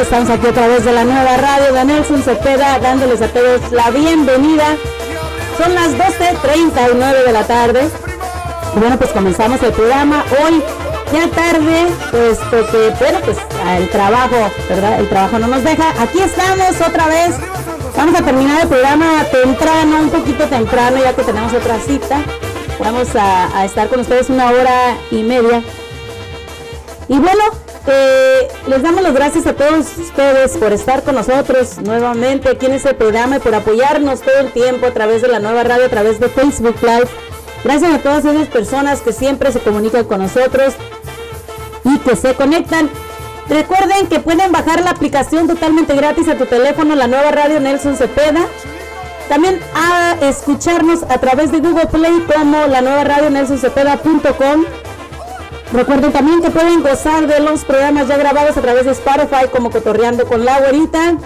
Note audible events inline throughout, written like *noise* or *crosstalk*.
Estamos aquí a través de la nueva radio de Nelson Cepeda, dándoles a todos la bienvenida. Son las 12.39 de la tarde. Bueno, pues comenzamos el programa hoy ya tarde, pues porque, bueno, pues el trabajo, ¿verdad? El trabajo no nos deja. Aquí estamos otra vez. Vamos a terminar el programa temprano, un poquito temprano, ya que tenemos otra cita. Vamos a, estar con ustedes una hora y media. Y bueno, eh, les damos las gracias a todos ustedes por estar con nosotros nuevamente aquí en este programa y por apoyarnos todo el tiempo a través de la nueva radio, a través de Facebook Live. Gracias a todas esas personas que siempre se comunican con nosotros y que se conectan. Recuerden que pueden bajar la aplicación totalmente gratis a tu teléfono, la nueva radio Nelson Cepeda. También a escucharnos a través de Google Play como la nueva radio nelsoncepeda.com. Recuerden también que pueden gozar de los programas ya grabados a través de Spotify como Cotorreando con la Güerita.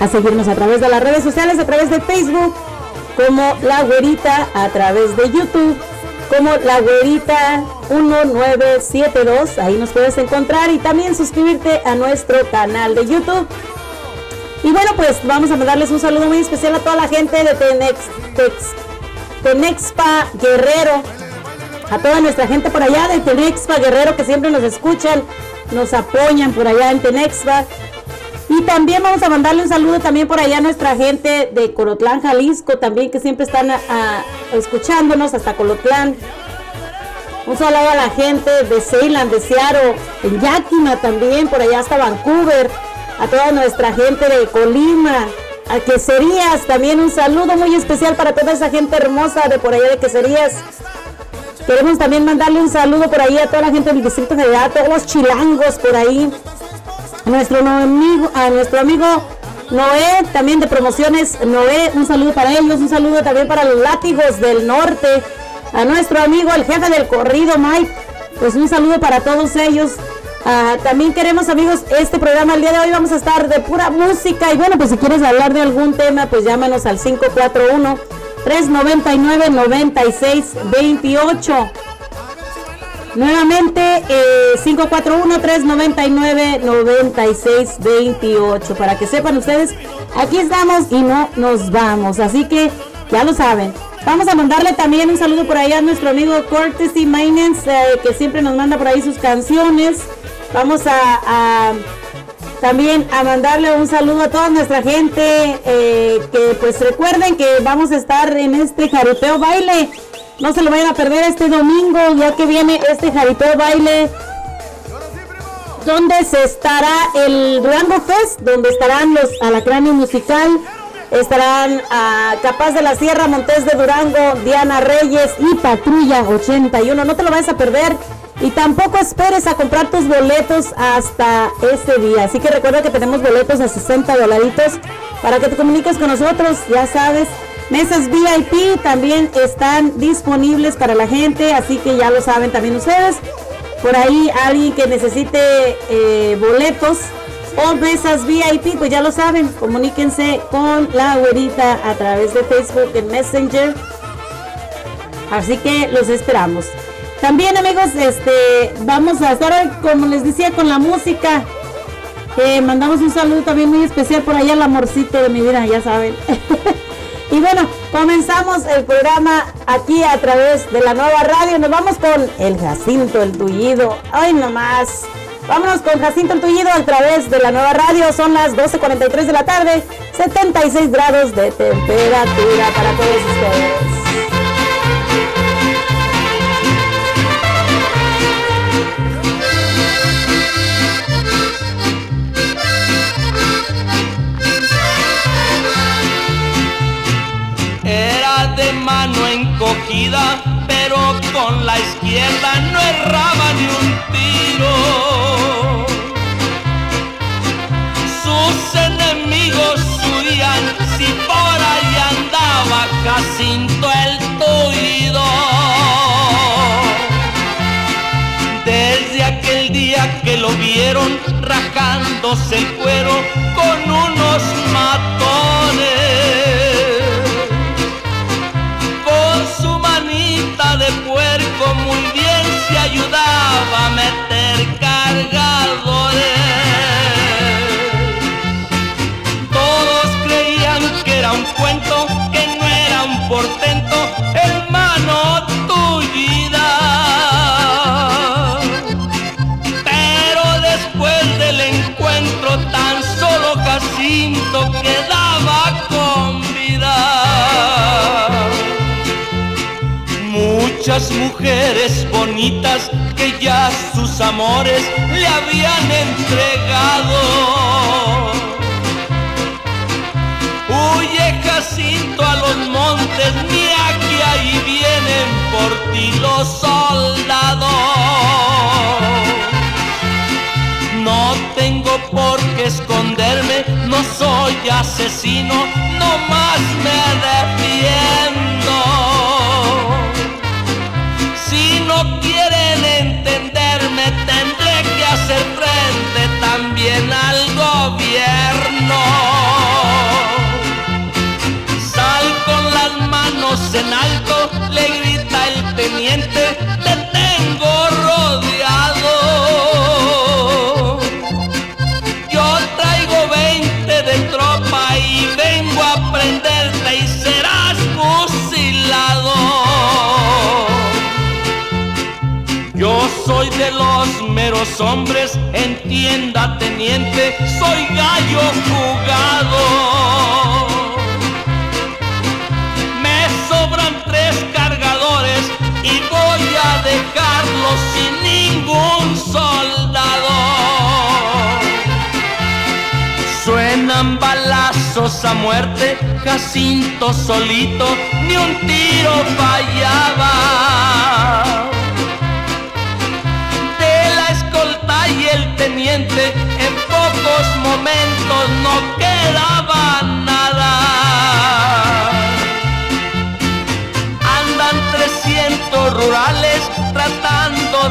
A seguirnos a través de las redes sociales, a través de Facebook como La Güerita, a través de YouTube como La Güerita 1972. Ahí nos puedes encontrar y también suscribirte a nuestro canal de YouTube. Y bueno, pues vamos a mandarles un saludo muy especial a toda la gente de Tenex, Tenexpa Guerrero, a toda nuestra gente por allá de Tenexpa Guerrero que siempre nos escuchan, nos apoyan por allá en Tenexpa. Y también vamos a mandarle un saludo también por allá a nuestra gente de Colotlán, Jalisco, también que siempre están escuchándonos hasta Colotlán. Un saludo a la gente de Ceylan, de Seattle, en Yakima también, por allá hasta Vancouver a toda nuestra gente de Colima, a Queserías, también un saludo muy especial para toda esa gente hermosa de por allá de Queserías. Queremos también mandarle un saludo por ahí a toda la gente del Distrito Federal, a todos los chilangos por ahí. A nuestro amigo, a nuestro amigo Noé, también de promociones Noé, un saludo para ellos, un saludo también para los látigos del norte, a nuestro amigo el jefe del corrido Mike, pues un saludo para todos ellos. Ah, también queremos amigos, este programa el día de hoy vamos a estar de pura música y bueno, pues si quieres hablar de algún tema, pues llámanos al 541 399 9628. Nuevamente, 541-399-9628. Eh, para que sepan ustedes, aquí estamos y no nos vamos. Así que ya lo saben. Vamos a mandarle también un saludo por ahí a nuestro amigo Courtesy Maintenance, eh, que siempre nos manda por ahí sus canciones. Vamos a, también a mandarle un saludo a toda nuestra gente. Eh, que pues recuerden que vamos a estar en este jaripeo baile. No se lo vayan a perder este domingo, ya que viene este jaripeo baile. Donde se estará el Durango Fest, donde estarán los Alacráneo Musical, estarán a Capaz de la Sierra, Montes de Durango, Diana Reyes y Patrulla 81. No te lo vayas a perder. Y tampoco esperes a comprar tus boletos hasta ese día. Así que recuerda que tenemos boletos a 60 dolaritos para que te comuniques con nosotros. Ya sabes, mesas VIP también están disponibles para la gente. Así que ya lo saben también ustedes. Por ahí alguien que necesite eh, boletos o mesas VIP, pues ya lo saben. Comuníquense con la güerita a través de Facebook en Messenger. Así que los esperamos. También amigos, este, vamos a estar, como les decía, con la música. Eh, mandamos un saludo también muy especial por allá al amorcito de mi vida, ya saben. *laughs* y bueno, comenzamos el programa aquí a través de la nueva radio. Nos vamos con el Jacinto, el tullido. Ay, nomás. Vámonos con Jacinto el Tullido a través de la nueva radio. Son las 12.43 de la tarde, 76 grados de temperatura para todos ustedes. Mano encogida, pero con la izquierda no erraba ni un tiro. Sus enemigos huían si por ahí andaba Jacinto el tuido. Desde aquel día que lo vieron rajándose el cuero con unos matones portento, hermano tullida. Pero después del encuentro tan solo Jacinto quedaba con vida. Muchas mujeres bonitas que ya sus amores le habían entregado. Huye Jacinto a los montes, mira que ahí vienen por ti los soldados. No tengo por qué esconderme, no soy asesino, no más me defiendo. Si no quieren entenderme, tendré que hacer frente también al en alto, le grita el teniente, te tengo rodeado. Yo traigo 20 de tropa y vengo a prenderte y serás fusilado. Yo soy de los meros hombres, entienda teniente, soy gallo jugado. Sin ningún soldado. Suenan balazos a muerte, Jacinto solito, ni un tiro fallaba. De la escolta y el teniente, en pocos momentos no quedaba nada. Andan 300 rurales tratando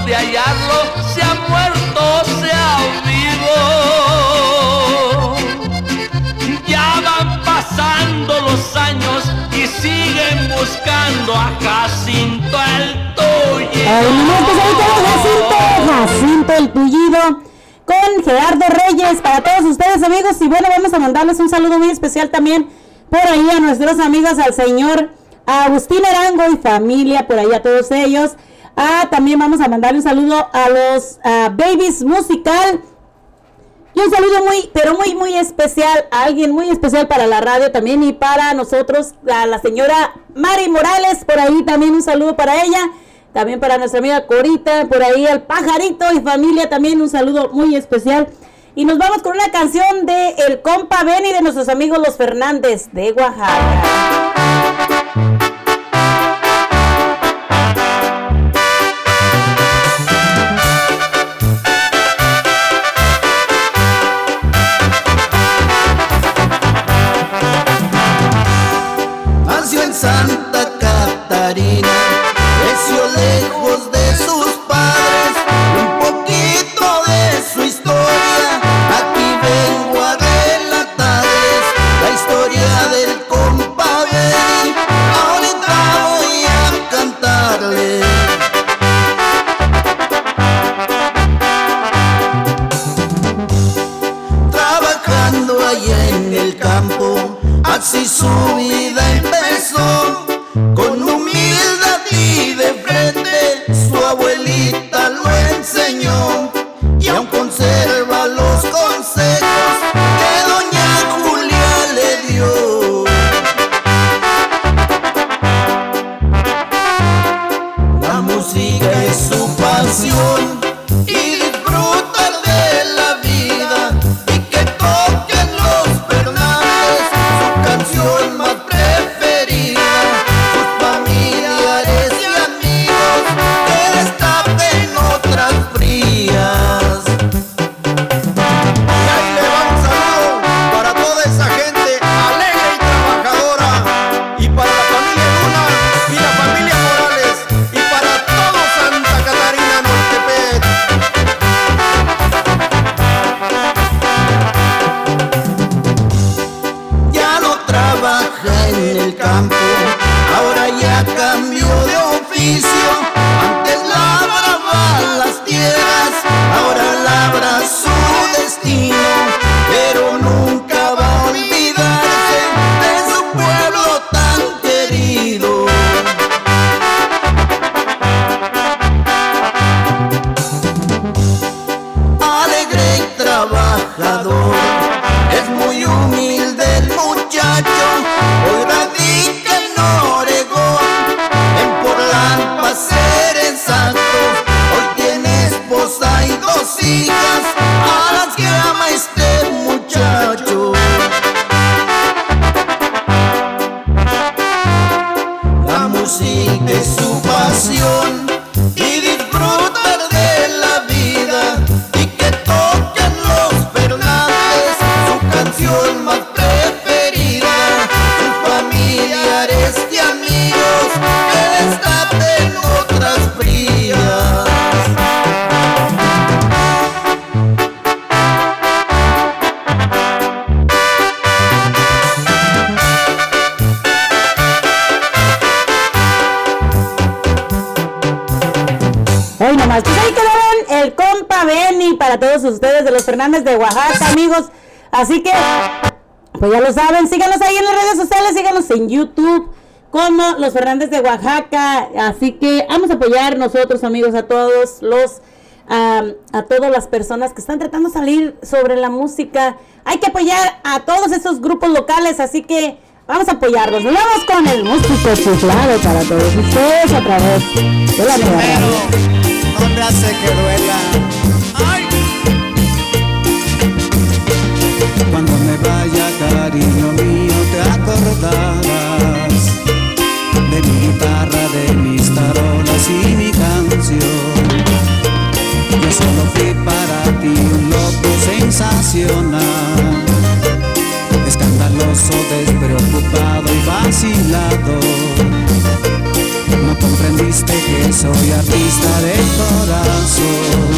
de hallarlo, se ha muerto, se ha vivo. Ya van pasando los años y siguen buscando a Jacinto el con Jacinto, Jacinto el tullido, con Gerardo Reyes, para todos ustedes amigos, y bueno, vamos a mandarles un saludo muy especial también por ahí a nuestros amigos, al señor Agustín Arango y familia, por ahí a todos ellos. Ah, también vamos a mandarle un saludo a los Babies Musical. Y un saludo muy, pero muy, muy especial a alguien muy especial para la radio también y para nosotros, a la señora Mari Morales, por ahí también un saludo para ella. También para nuestra amiga Corita, por ahí al pajarito y familia, también un saludo muy especial. Y nos vamos con una canción de El Compa Benny de nuestros amigos los Fernández de Oaxaca. Amigos. Así que, pues ya lo saben, síganos ahí en las redes sociales, síganos en YouTube como los Fernández de Oaxaca. Así que vamos a apoyar nosotros, amigos, a todos los a todas las personas que están tratando de salir sobre la música. Hay que apoyar a todos esos grupos locales, así que vamos a apoyarlos. Nos vamos con el músico chiflado para todos ustedes a través de la que duela. Cuando me vaya, cariño mío, te acordarás de mi guitarra, de mis tarolas y mi canción. Yo solo fui para ti un loco sensacional, escandaloso, despreocupado y vacilado. No comprendiste que soy artista de corazón.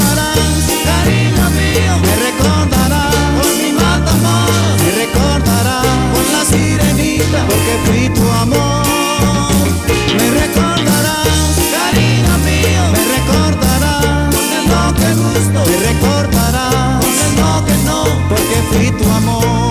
me recordarás por mi amor Me recordarás por la sirenita, porque fui tu amor. Me recordarás, cariño mío, me recordarás con el no que gusto, me recordarás con el no que no, porque fui tu amor.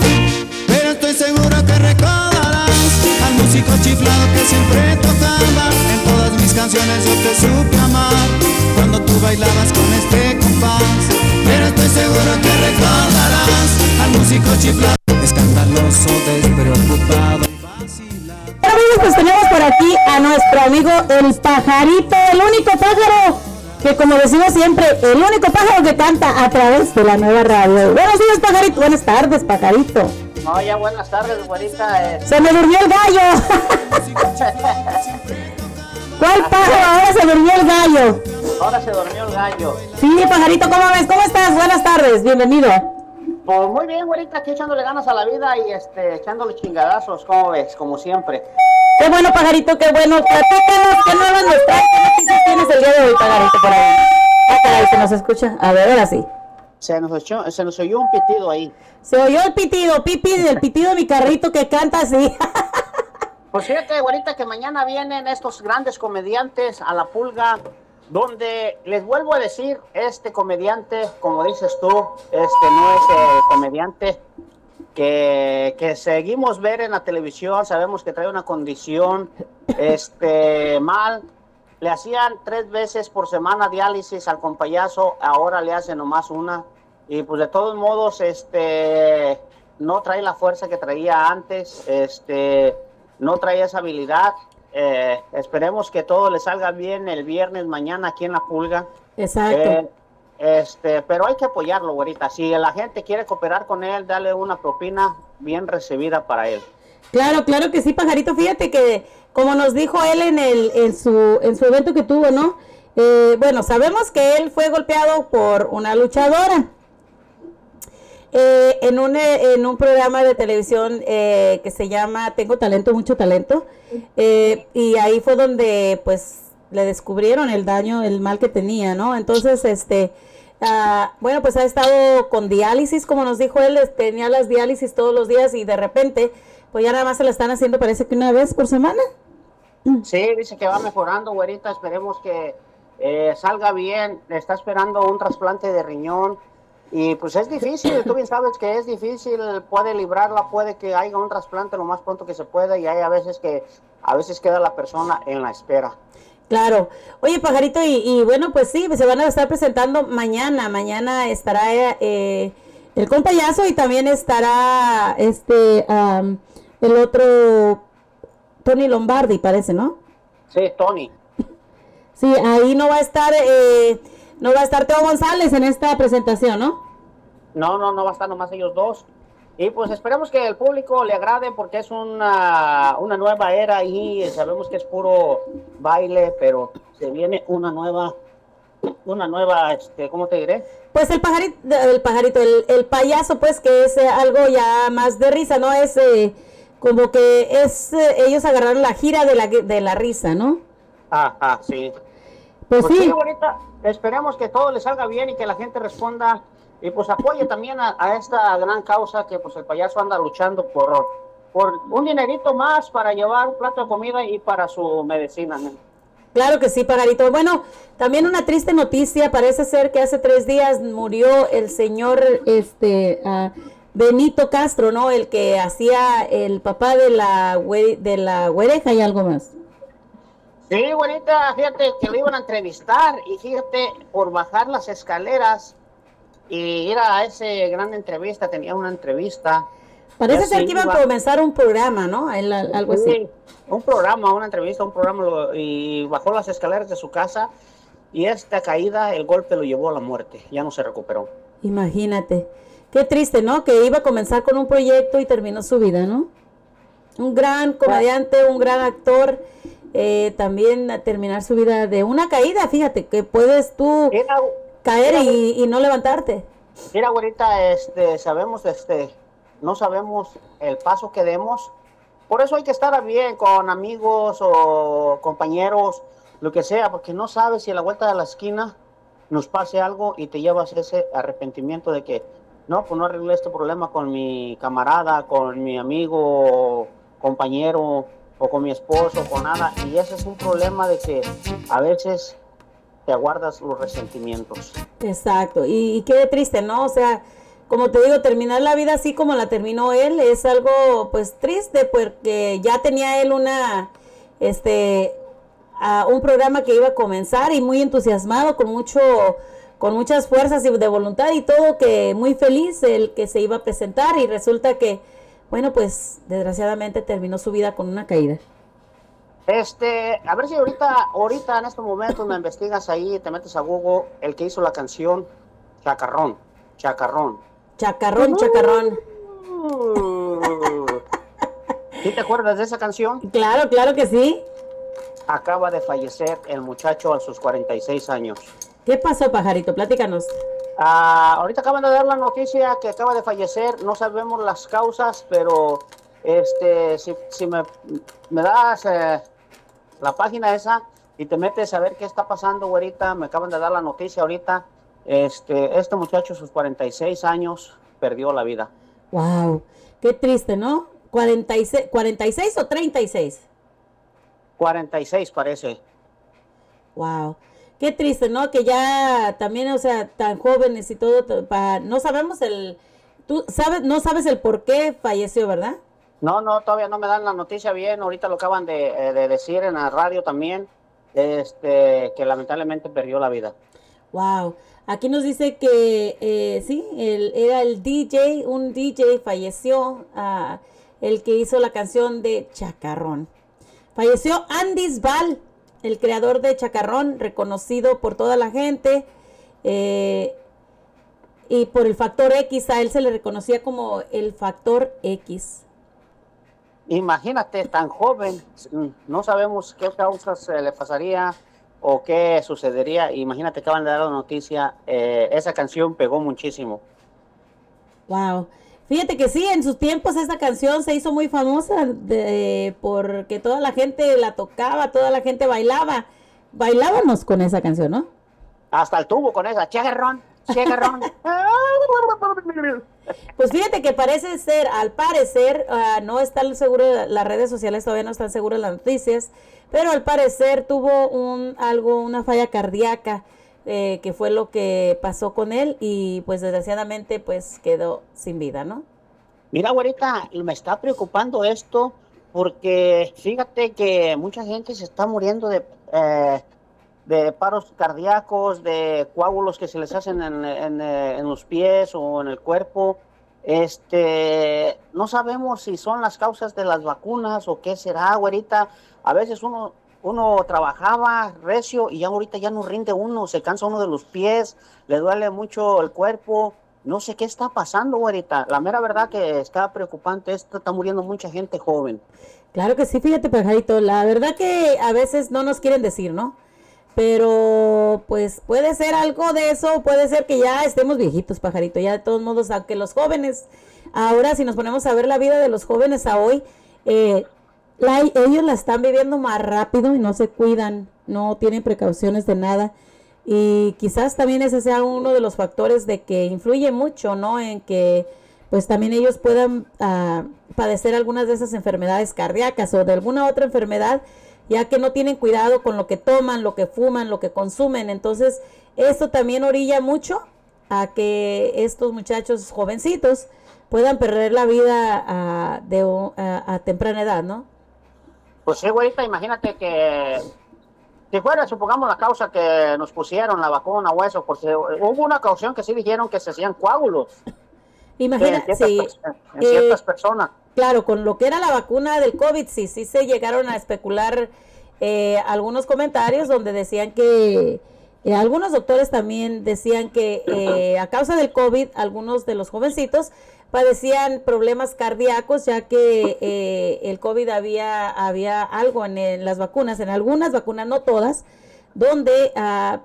Músico chiflado que siempre tocaba. En todas mis canciones yo te supe amar cuando tú bailabas con este compás. Pero estoy seguro que recordarás al músico chiflado, escandaloso, despreocupado. Bueno, amigos, pues tenemos por aquí a nuestro amigo el pajarito, el único pájaro que como decimos siempre, el único pájaro que canta a través de la nueva radio. Buenos días, pajarito. Buenas tardes, pajarito. No, ya buenas tardes, güerita. eh. Se me durmió el gallo. ¿Cuál pájaro? Ahora se durmió el gallo. Ahora se durmió el gallo. Sí, pajarito, ¿cómo ves? ¿Cómo estás? Buenas tardes, bienvenido. Pues muy bien, güerita, aquí echándole ganas a la vida y este, echándole chingadazos, ¿cómo ves? Como siempre. Qué bueno, pajarito, qué bueno. Platícanos, ¿qué nuevas nos traes? ¿Qué noticias tienes el día de hoy, pajarito, por ahí? Ah, caray, se nos escucha. A ver, ahora sí. Se nos, echó- se nos oyó un pitido ahí. Se oyó el pitido, pipi, del pitido de mi carrito que canta así. Pues fíjate, güerita, que mañana vienen estos grandes comediantes a la pulga, donde les vuelvo a decir, este comediante, como dices tú, este no es eh, comediante que, que seguimos ver en la televisión, sabemos que trae una condición este mal. Le hacían tres veces por semana diálisis al compayazo, ahora le hacen nomás una. Y pues de todos modos, este no trae la fuerza que traía antes, este no trae esa habilidad. Eh, esperemos que todo le salga bien el viernes mañana aquí en la pulga. Exacto. Eh, este, pero hay que apoyarlo, güerita. Si la gente quiere cooperar con él, dale una propina bien recibida para él. Claro, claro que sí, pajarito. Fíjate que, como nos dijo él en el, en su, en su evento que tuvo, ¿no? Eh, bueno, sabemos que él fue golpeado por una luchadora. Eh, en, un, eh, en un programa de televisión eh, que se llama Tengo talento, mucho talento. eh, y ahí fue donde pues le descubrieron el daño, el mal que tenía, ¿no? Entonces, este, ah, bueno, pues ha estado con diálisis, como nos dijo él, es- tenía las diálisis todos los días y de repente Pues ya nada más se la están haciendo, parece que una vez por semana. Sí, dice que va mejorando, güerita. Esperemos que eh, salga bien. Está esperando un trasplante de riñón. Y pues es difícil, tú bien sabes que es difícil, puede librarla, puede que haya un trasplante lo más pronto que se pueda y hay a veces que a veces queda la persona en la espera. Claro. Oye, pajarito, y, bueno, pues sí, se van a estar presentando mañana. Mañana estará eh, el compayazo y también estará este el otro Tony Lombardi, parece, ¿no? Sí, Tony. *laughs* Sí, ahí no va a estar, eh, no va a estar Teo González en esta presentación, ¿no? No, no, no va a estar nomás ellos dos. Y pues esperemos que el público le agrade porque es una, una nueva era y sabemos que es puro baile, pero se viene una nueva, una nueva, este, ¿cómo te diré? Pues el pajarito, el pajarito, el, payaso, pues que es eh, algo ya más de risa, ¿no? Es eh, como que es, eh, ellos agarraron la gira de la, de la risa, ¿no? Ajá, sí. Pues, pues sí. esperemos que todo le salga bien y que la gente responda y pues apoye también a, esta gran causa que pues el payaso anda luchando por, por un dinerito más para llevar un plato de comida y para su medicina. Claro que sí, Pagarito. Bueno, también una triste noticia. Parece ser que hace tres días murió el señor este uh, Benito Castro, ¿no? El que hacía el papá de la de la güereja y algo más. Sí, bonita, fíjate que lo iban a entrevistar y fíjate, por bajar las escaleras y ir a ese gran entrevista, tenía una entrevista. Parece ser que iba a comenzar un programa, ¿no? algo así. un programa, una entrevista, un programa, y bajó las escaleras de su casa y esta caída, el golpe lo llevó a la muerte, ya no se recuperó. Imagínate. Qué triste, ¿no? Que iba a comenzar con un proyecto y terminó su vida, ¿no? Un gran comediante, un gran actor, eh, también a terminar su vida de una caída, fíjate, que puedes tú caer y, no levantarte. Mira, ahorita este, sabemos, este, no sabemos el paso que demos, por eso hay que estar bien con amigos o compañeros, lo que sea, porque no sabes si a la vuelta de la esquina nos pase algo y te llevas ese arrepentimiento de que no, pues no arreglé este problema con mi camarada, con mi amigo, compañero o con mi esposo, con nada. Y ese es un problema de que a veces te aguardas los resentimientos. Exacto, y, qué triste, ¿no? O sea, como te digo, terminar la vida así como la terminó él es algo pues triste porque ya tenía él una, este, un programa que iba a comenzar y muy entusiasmado, con mucho con muchas fuerzas y de voluntad y todo, que muy feliz el que se iba a presentar y resulta que, bueno, pues desgraciadamente terminó su vida con una caída. Este, a ver si ahorita, ahorita en este momento me investigas ahí, te metes a Google, el que hizo la canción Chacarrón, Chacarrón. Chacarrón, Chacarrón. ¿Sí te acuerdas de esa canción? Claro, claro que sí. Acaba de fallecer el muchacho a sus 46 años. ¿Qué pasó, pajarito? Platícanos. Ah, ahorita acaban de dar la noticia que acaba de fallecer. No sabemos las causas, pero este, si, si me, me das eh, la página esa y te metes a ver qué está pasando, ahorita, me acaban de dar la noticia ahorita. Este, este muchacho, sus 46 años, perdió la vida. Wow, qué triste, ¿no? 46, 46 o 36? 46 parece. Wow. Qué triste, ¿no? Que ya también, o sea, tan jóvenes y todo, para, no sabemos el, tú sabes, no sabes el por qué falleció, ¿verdad? No, no, todavía no me dan la noticia bien, ahorita lo acaban de, eh, decir en la radio también, este, que lamentablemente perdió la vida. Wow, aquí nos dice que eh, sí, el, era el DJ, un DJ falleció, uh, el que hizo la canción de Chacarrón. Falleció Andy Val, el creador de Chacarrón, reconocido por toda la gente. Eh, y por el factor X, a él se le reconocía como el factor X. Imagínate, tan joven, no sabemos qué causas le pasaría o qué sucedería. Imagínate, acaban de dar la noticia, eh, esa canción pegó muchísimo. Wow. Fíjate que sí, en sus tiempos esta canción se hizo muy famosa de, porque toda la gente la tocaba, toda la gente bailaba. Bailábamos con esa canción, ¿no? Hasta el tubo con esa, chagarrón, chagarrón. *laughs* Pues fíjate que parece ser, al parecer, uh, no están seguros, las redes sociales todavía no están seguras las noticias, pero al parecer tuvo un algo, una falla cardíaca, eh, que fue lo que pasó con él y pues desgraciadamente pues quedó sin vida, ¿no? Mira, güerita, me está preocupando esto porque fíjate que mucha gente se está muriendo de, eh, de paros cardíacos, de coágulos que se les hacen en, en, eh, los pies o en el cuerpo. Este, no sabemos si son las causas de las vacunas o qué será, güerita. A veces uno, uno trabajaba recio y ya ahorita ya no rinde uno, se cansa uno de los pies, le duele mucho el cuerpo. No sé qué está pasando, güerita. La mera verdad que está preocupante, esto está muriendo mucha gente joven. Claro que sí, fíjate, pajarito. La verdad que a veces no nos quieren decir, ¿no? Pero pues puede ser algo de eso, puede ser que ya estemos viejitos, pajarito. Ya de todos modos, aunque los jóvenes, ahora si nos ponemos a ver la vida de los jóvenes a hoy, eh, la, ellos la están viviendo más rápido y no se cuidan, no tienen precauciones de nada. Y quizás también ese sea uno de los factores de que influye mucho, ¿no? En que pues también ellos puedan uh, padecer algunas de esas enfermedades cardíacas o de alguna otra enfermedad, ya que no tienen cuidado con lo que toman, lo que fuman, lo que consumen. Entonces, esto también orilla mucho a que estos muchachos jovencitos puedan perder la vida uh, de, uh, a temprana edad, ¿no? Pues sí, güerita, imagínate que si fuera, supongamos, la causa que nos pusieron la vacuna o eso, porque hubo una ocasión que sí dijeron que se hacían coágulos. Imagínate, sí. En ciertas eh, personas. Claro, con lo que era la vacuna del COVID, sí, sí se llegaron a especular eh, algunos comentarios donde decían que eh, algunos doctores también decían que eh, a causa del COVID, algunos de los jovencitos padecían problemas cardíacos, ya que eh, el COVID había, había algo en, las vacunas, en algunas vacunas, no todas, donde ah,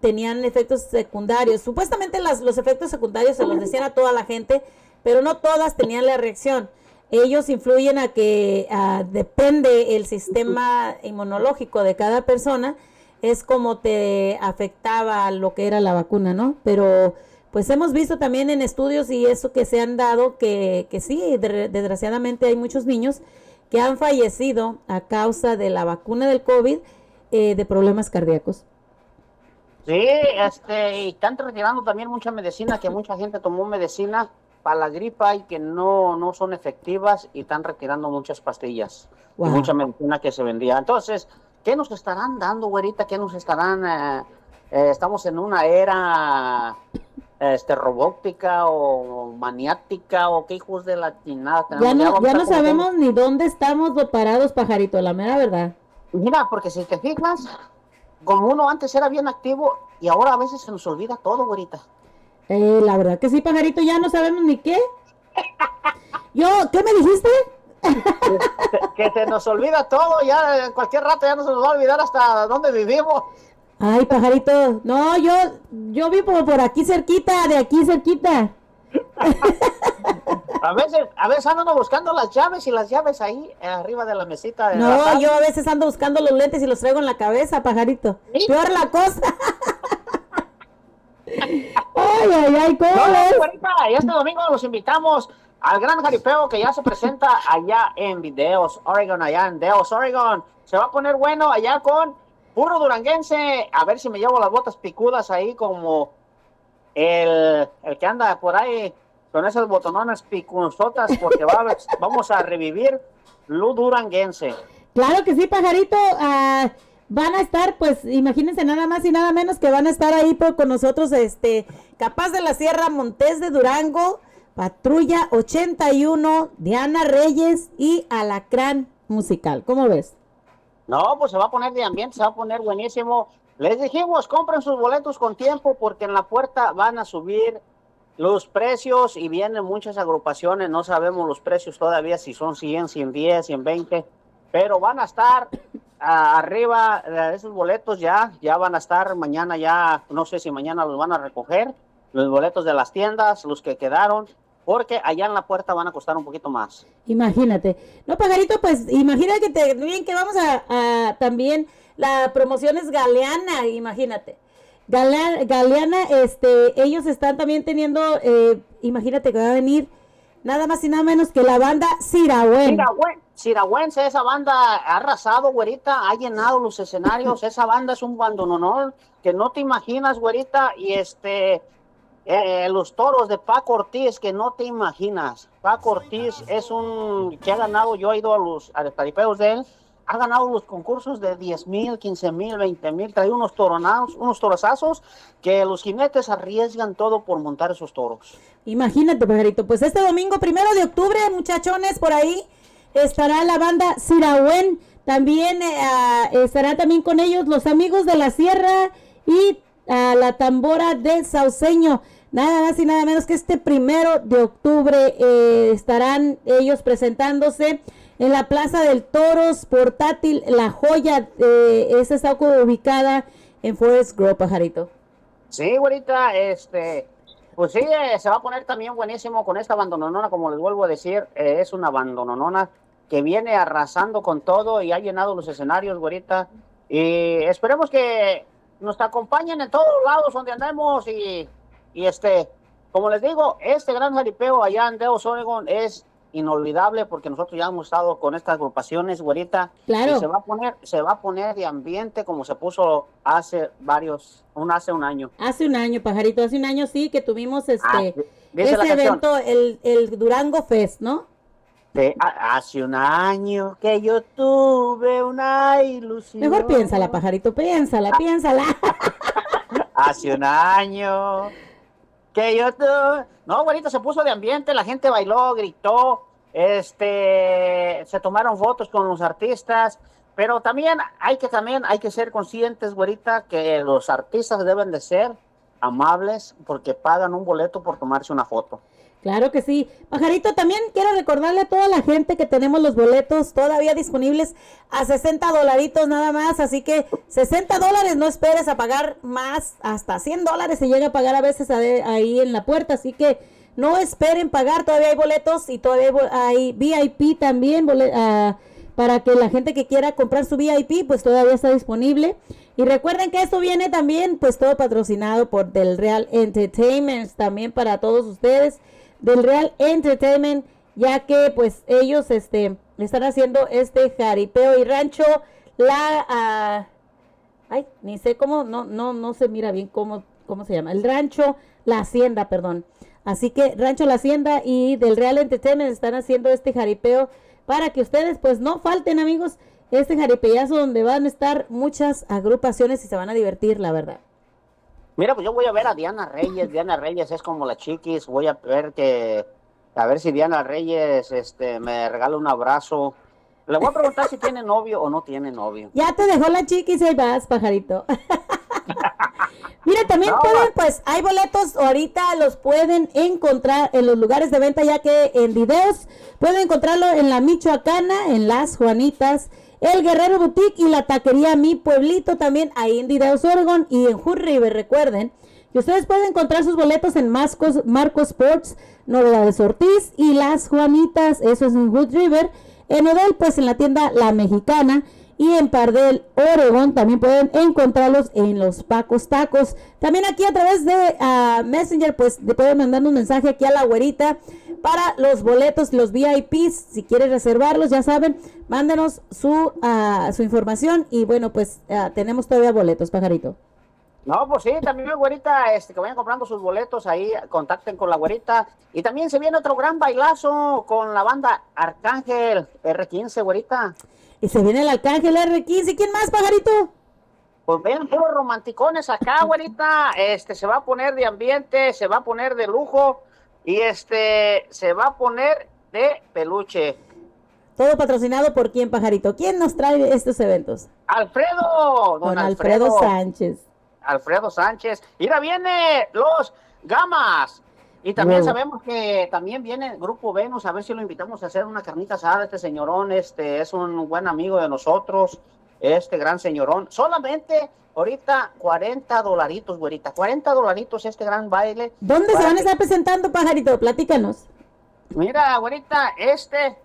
tenían efectos secundarios. Supuestamente las, los efectos secundarios se los decían a toda la gente, pero no todas tenían la reacción. Ellos influyen a que ah, depende el sistema inmunológico de cada persona, es como te afectaba lo que era la vacuna, ¿no? Pero pues hemos visto también en estudios y eso que se han dado que, que sí, desgraciadamente hay muchos niños que han fallecido a causa de la vacuna del COVID eh, de problemas cardíacos. Sí, este, y están retirando también mucha medicina, que mucha gente tomó medicina para la gripa y que no, no son efectivas y están retirando muchas pastillas y mucha medicina que se vendía. Entonces, ¿qué nos estarán dando, güerita? ¿Qué nos estarán... Eh, eh, estamos en una era este robótica o maniática o qué hijos de la chinada Ya no, ya no sabemos ni dónde estamos parados, pajarito, la mera verdad. Mira, porque si te fijas, como uno antes era bien activo y ahora a veces se nos olvida todo, güerita. Eh, la verdad que sí, pajarito, ya no sabemos ni qué. *laughs* Yo, ¿qué me dijiste? que, se nos olvida todo, ya en cualquier rato ya no se nos va a olvidar hasta dónde vivimos. Ay, pajarito, no, yo, yo vivo por aquí cerquita, de aquí cerquita. *laughs* a veces, a veces ando buscando las llaves y las llaves ahí arriba de la mesita. De no, yo a veces ando buscando los lentes y los traigo en la cabeza, pajarito. Peor la cosa. *laughs* ay, ay, ay, ¿cómo no, no, este domingo los invitamos al gran jaripeo que ya se presenta allá en Videos, Oregon, allá en Deos, Oregon. Se va a poner bueno allá con Puro duranguense, a ver si me llevo las botas picudas ahí como el, el que anda por ahí con esas botononas picuzotas porque va, *laughs* vamos a revivir lo duranguense. Claro que sí, pajarito. Uh, van a estar, pues, imagínense nada más y nada menos que van a estar ahí con nosotros, este, Capaz de la Sierra Montés de Durango, Patrulla 81, Diana Reyes y Alacrán Musical. ¿Cómo ves? No, pues se va a poner de ambiente, se va a poner buenísimo. Les dijimos, compren sus boletos con tiempo porque en la puerta van a subir los precios y vienen muchas agrupaciones. No sabemos los precios todavía, si son 100, 110, 120, pero van a estar arriba de esos boletos ya, ya van a estar mañana ya, no sé si mañana los van a recoger, los boletos de las tiendas, los que quedaron porque allá en la puerta van a costar un poquito más. Imagínate. No, pajarito, pues imagínate que te, bien que vamos a, también, la promoción es galeana, imagínate. Galeana, este, ellos están también teniendo, eh, imagínate que va a venir nada más y nada menos que la banda Sirahuen. Sirahuense, esa banda ha arrasado, güerita, ha llenado los escenarios, esa banda es un bandononón que no te imaginas, güerita, y este, eh, los toros de Paco Ortiz, que no te imaginas. Paco Ortiz es un que ha ganado, yo he ido a los, a los de él, ha ganado los concursos de 10 mil, 15 mil, 20 mil, trae unos toronados, unos torozazos que los jinetes arriesgan todo por montar esos toros. Imagínate, pajarito, pues este domingo primero de octubre, muchachones, por ahí estará la banda Sirahuen, también eh, estará también con ellos los amigos de la sierra y la tambora de Sauceño. Nada más y nada menos que este primero de octubre eh, estarán ellos presentándose en la Plaza del Toros portátil La Joya. Eh, esa está ubicada en Forest Grove, pajarito. Sí, güerita, este, pues sí, eh, se va a poner también buenísimo con esta abandononona, como les vuelvo a decir, eh, es una abandononona que viene arrasando con todo y ha llenado los escenarios, güerita. Y esperemos que nos acompañen en todos lados donde andemos y, y este, como les digo, este gran jaripeo allá en Deos, Oregon es inolvidable porque nosotros ya hemos estado con estas agrupaciones, güerita. Claro. Y se va a poner, se va a poner de ambiente como se puso hace varios, un hace un año. Hace un año, pajarito, hace un año sí que tuvimos este ah, ese evento, el, el Durango Fest, ¿no? De, hace un año que yo tuve una ilusión. Mejor piénsala, pajarito, piénsala, piénsala. *laughs* hace un año que yo No, güerito, se puso de ambiente, la gente bailó, gritó, este, se tomaron fotos con los artistas, pero también hay que también hay que ser conscientes, güerita, que los artistas deben de ser amables porque pagan un boleto por tomarse una foto. Claro que sí. Pajarito, también quiero recordarle a toda la gente que tenemos los boletos todavía disponibles a 60 dolaritos nada más. Así que 60 dólares, no esperes a pagar más. Hasta 100 dólares se llega a pagar a veces ahí en la puerta. Así que no esperen pagar. Todavía hay boletos y todavía hay VIP también. Ah, para que la gente que quiera comprar su VIP, pues todavía está disponible. Y recuerden que esto viene también, pues todo patrocinado por Del Real Entertainment, también para todos ustedes del Real Entertainment, ya que pues ellos este, están haciendo este jaripeo y rancho la... Ah, ay, ni sé cómo, no, no, no se mira bien cómo, cómo se llama. El rancho La Hacienda, perdón. Así que Rancho La Hacienda y del Real Entertainment están haciendo este jaripeo para que ustedes pues no falten amigos este jaripeazo donde van a estar muchas agrupaciones y se van a divertir, la verdad. Mira, pues yo voy a ver a Diana Reyes. Diana Reyes es como la chiquis. Voy a ver que. A ver si Diana Reyes este, me regala un abrazo. Le voy a preguntar si tiene novio o no tiene novio. Ya te dejó la chiquis, ahí vas, pajarito. *laughs* Mira, también pueden, pues, hay boletos ahorita, los pueden encontrar en los lugares de venta, ya que en videos pueden encontrarlo en la Michoacana, en Las Juanitas, el Guerrero Boutique y la taquería Mi Pueblito también ahí en Dideos, Oregon y en Hood River. Recuerden que ustedes pueden encontrar sus boletos en Marcos, Marcos Sports, Novedades Ortiz y Las Juanitas, eso es en Hood River. En Odell, pues en la tienda La Mexicana y en Pardel, Oregon. También pueden encontrarlos en los Pacos Tacos. También aquí a través de uh, Messenger, pues le pueden mandar un mensaje aquí a la güerita para los boletos, los VIPs. Si quieren reservarlos, ya saben, mándenos su, uh, su información. Y bueno, pues uh, tenemos todavía boletos, pajarito. No, pues sí, también güerita, este, que vayan comprando sus boletos ahí, contacten con la güerita. Y también se viene otro gran bailazo con la banda Arcángel R15, güerita. Y se viene el Arcángel R15. ¿Quién más, pajarito? Pues ven, puros romanticones acá, güerita. Este, se va a poner de ambiente, se va a poner de lujo y este, se va a poner de peluche. Todo patrocinado por quién, pajarito. ¿Quién nos trae estos eventos? Alfredo, don Alfredo, Sánchez. Alfredo Sánchez. Mira, viene los Gamas. Y también sabemos que también viene el Grupo Venus, a ver si lo invitamos a hacer una carnita asada. Este señorón este es un buen amigo de nosotros, este gran señorón. Solamente ahorita 40 dolaritos, güerita. 40 dolaritos este gran baile. ¿Dónde se van a estar presentando, pajarito? Platícanos. Mira, güerita, este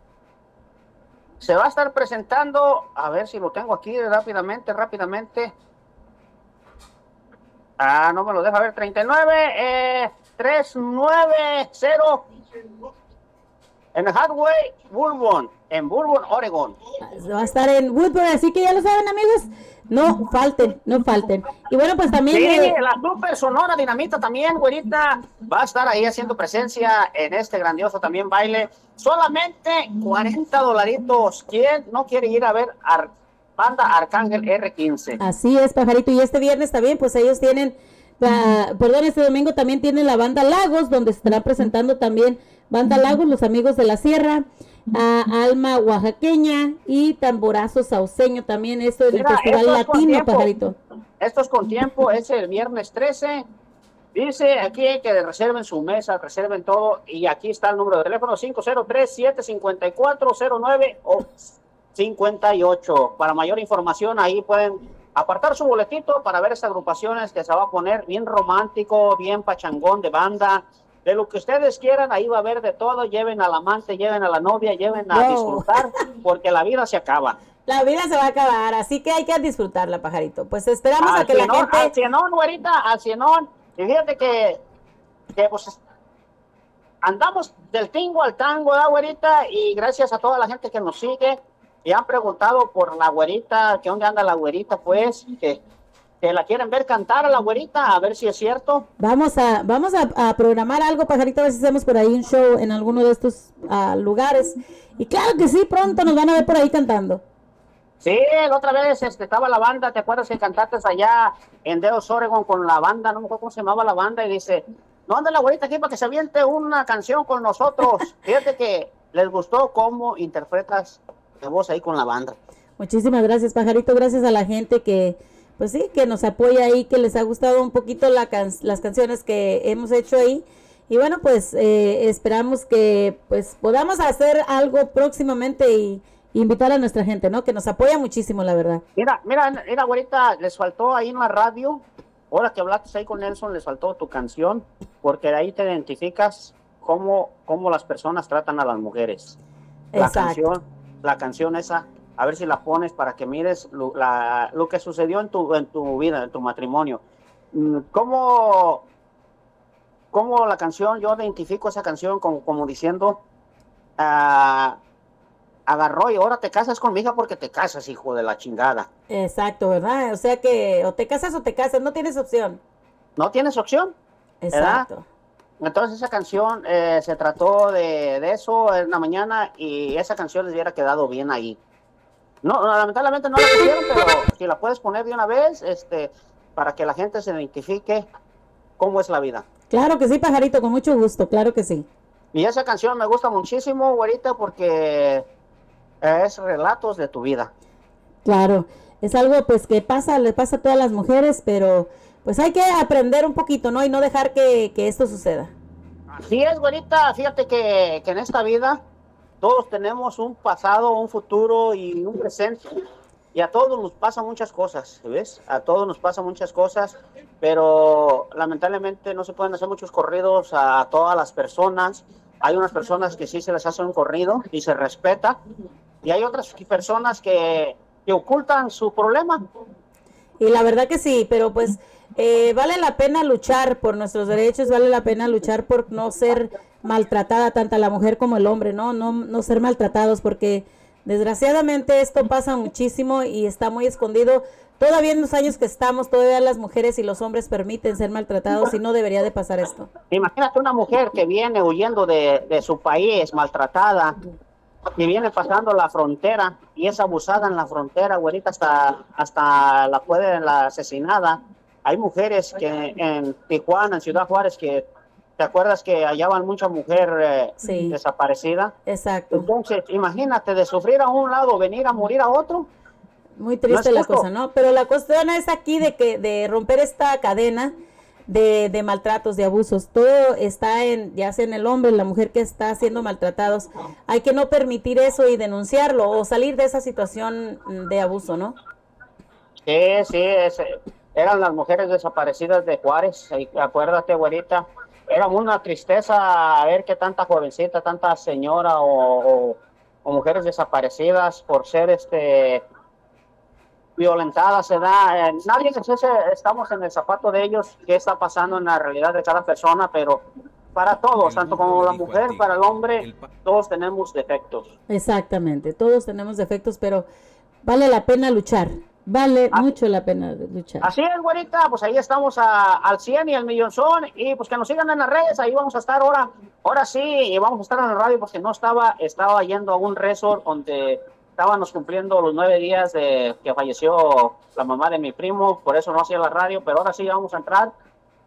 se va a estar presentando, a ver si lo tengo aquí rápidamente, rápidamente. Ah, no me lo deja ver. 39, eh, 390 en Hardway, Bourbon, en Bourbon, Oregon. Va a estar en Woodburn, así que ya lo saben, amigos. No falten, no falten. Y bueno, pues también. Sí, eh, la Super Sonora Dinamita también, güerita, va a estar ahí haciendo presencia en este grandioso también baile. Solamente 40 dolaritos. ¿Quién no quiere ir a ver a banda Arcángel R15? Así es, pajarito. Y este viernes también, pues ellos tienen, la- perdón, este domingo también tienen la banda Lagos, donde se estará presentando también banda Lagos, los amigos de la sierra, a Alma Oaxaqueña y Tamborazo Sauceño también. Esto es el Mira, Festival es con Latino, tiempo. pajarito. Esto es con tiempo, es el viernes 13. Dice aquí que reserven su mesa, reserven todo. Y aquí está el número de teléfono 503-754-09 o 58. Para mayor información, ahí pueden apartar su boletito para ver estas agrupaciones que se va a poner bien romántico, bien pachangón de banda. De lo que ustedes quieran, ahí va a haber de todo. Lleven al amante, lleven a la novia, lleven a disfrutar, *laughs* porque la vida se acaba. La vida se va a acabar, así que hay que disfrutarla, pajarito. Pues esperamos a que la cienón, al gente... cienón, güerita, al cienón. Y fíjate que, que, pues andamos del tingo al tango, ¿verdad, güerita? Y gracias a toda la gente que nos sigue y han preguntado por la güerita, que dónde anda la güerita, pues, que, que la quieren ver cantar a la güerita, a ver si es cierto. Vamos a, vamos a, a programar algo, pajarito, a ver si hacemos por ahí un show en alguno de estos ah, lugares. Y claro que sí, pronto nos van a ver por ahí cantando. Sí, la otra vez este, estaba la banda, ¿te acuerdas que cantaste allá en Deos Oregon con la banda? No me acuerdo cómo se llamaba la banda y dice, no anda la güerita aquí para que se aviente una canción con nosotros. *laughs* Fíjate que les gustó cómo interpretas voz ahí con la banda. Muchísimas gracias, pajarito. Gracias a la gente que, pues sí, que nos apoya ahí, que les ha gustado un poquito la can- las canciones que hemos hecho ahí. Y bueno, pues eh, esperamos que pues podamos hacer algo próximamente y invitar a nuestra gente, ¿no? Que nos apoya muchísimo, la verdad. Mira, mira, mira, güerita, les faltó ahí en la radio, ahora que hablaste ahí con Nelson, les faltó tu canción, porque de ahí te identificas cómo, cómo las personas tratan a las mujeres. La Exacto. canción, la canción esa, a ver si la pones para que mires lo, la- lo que sucedió en tu, en tu vida, en tu matrimonio. Mm, ¿Cómo, cómo la canción, yo identifico esa canción como, como diciendo, ah, agarró y ahora te casas con mi hija porque te casas, hijo de la chingada. Exacto, ¿verdad? O sea que o te casas o te casas, no tienes opción. No tienes opción. Exacto. Entonces esa canción eh, se trató de, de eso en la mañana y esa canción les hubiera quedado bien ahí. No, no, lamentablemente no la pusieron, pero si la puedes poner de una vez, este, para que la gente se identifique cómo es la vida. Claro que sí, pajarito, con mucho gusto, claro que sí. Y esa canción me gusta muchísimo, güerita, porque es relatos de tu vida. Claro, es algo pues que pasa, le pasa a todas las mujeres, pero pues hay que aprender un poquito, ¿no? Y no dejar que, que esto suceda. Así es, güerita. Fíjate que, que en esta vida todos tenemos un pasado, un futuro y un presente. Y a todos nos pasan muchas cosas, ¿ves? A todos nos pasan muchas cosas, pero lamentablemente no se pueden hacer muchos corridos a todas las personas. Hay unas personas que sí se les hace un corrido y se respeta, y hay otras personas que, que ocultan su problema. Y la verdad que sí, pero pues eh, vale la pena luchar por nuestros derechos, vale la pena luchar por no ser maltratada tanto la mujer como el hombre, ¿no? No, no ser maltratados porque desgraciadamente esto pasa muchísimo y está muy escondido. Todavía en los años que estamos, todavía las mujeres y los hombres permiten ser maltratados y no debería de pasar esto. Imagínate una mujer que viene huyendo de, de su país, maltratada, y viene pasando la frontera y es abusada en la frontera, güerita, hasta, hasta la pueden la asesinada. Hay mujeres que en Tijuana, en Ciudad Juárez, que te acuerdas que hallaban mucha mujer eh, Sí. desaparecida. Exacto. Entonces, imagínate de sufrir a un lado, venir a morir a otro. Muy triste No la cosa, ¿no? Pero la cuestión es aquí de que de romper esta cadena de, de maltratos, de abusos. Todo está en, ya sea en el hombre, en la mujer que está siendo maltratados. Hay que no permitir eso y denunciarlo o salir de esa situación de abuso, ¿no? Sí, sí, es- eran las mujeres desaparecidas de Juárez, y acuérdate, güerita, era una tristeza ver que tanta jovencita, tanta señora o, o- o mujeres desaparecidas por ser este violentada se da. Eh, nadie estamos en el zapato de ellos, qué está pasando en la realidad de cada persona, pero para todos, tanto como la mujer, para el hombre, todos tenemos defectos. Exactamente, todos tenemos defectos, pero vale la pena luchar. Vale ah. mucho la pena luchar. Así es, güerita, pues ahí estamos al 100 y al millonzón y pues que nos sigan en las redes, ahí vamos a estar ahora, ahora sí, y vamos a estar en la radio porque no estaba, estaba yendo a un resort donde estábamos cumpliendo los nueve días de que falleció la mamá de mi primo, por eso no hacía la radio, pero ahora sí vamos a entrar,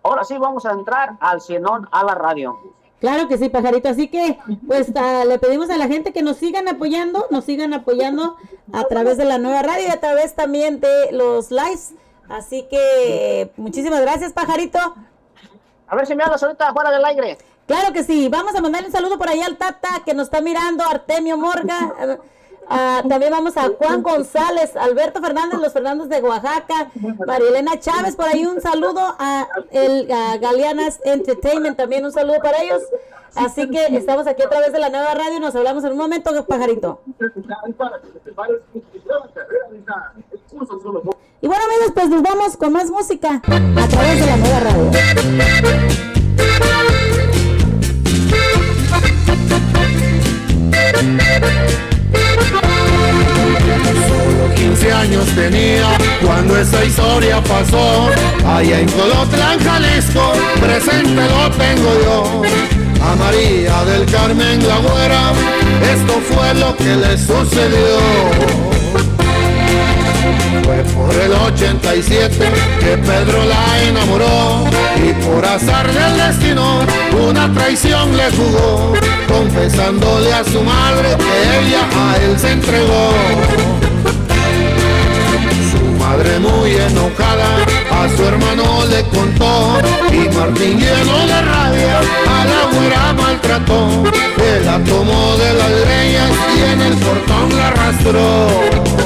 ahora sí vamos a entrar al cienón a la radio. Claro que sí, pajarito. Así que, pues, le pedimos a la gente que nos sigan apoyando, nos sigan apoyando a través de la nueva radio y a través también de los likes. Así que, muchísimas gracias, pajarito. A ver si me hablas ahorita fuera del aire. Claro que sí. Vamos a mandarle un saludo por allá al Tata que nos está mirando, Artemio Morga. Ah, también vamos a Juan González, Alberto Fernández, los Fernández de Oaxaca, Marielena Chávez, por ahí un saludo a el Galeanas Entertainment, también un saludo para ellos. Así que estamos aquí a través de la nueva radio nos hablamos en un momento, pajarito. Y bueno amigos, pues nos vamos con más música a través de la nueva radio. Solo 15 años tenía cuando esa historia pasó. Allá en Colotlán, Jalisco, presente lo tengo yo. A María del Carmen la güera, esto fue lo que le sucedió. Fue por el 87 que Pedro la enamoró y por azar del destino una traición le jugó, confesándole a su madre que ella a él se entregó. Su madre muy enojada a su hermano le contó y Martín lleno de rabia a la güera maltrató. Él la tomó de las greñas y en el portón la arrastró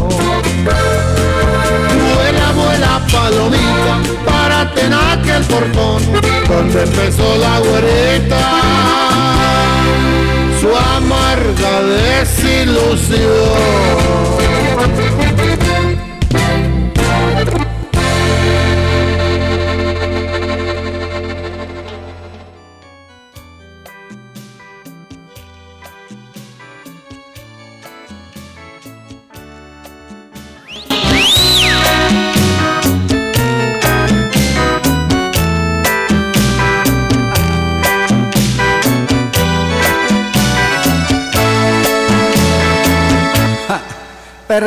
palomita, para tener el portón donde empezó la güerita su amarga desilusión.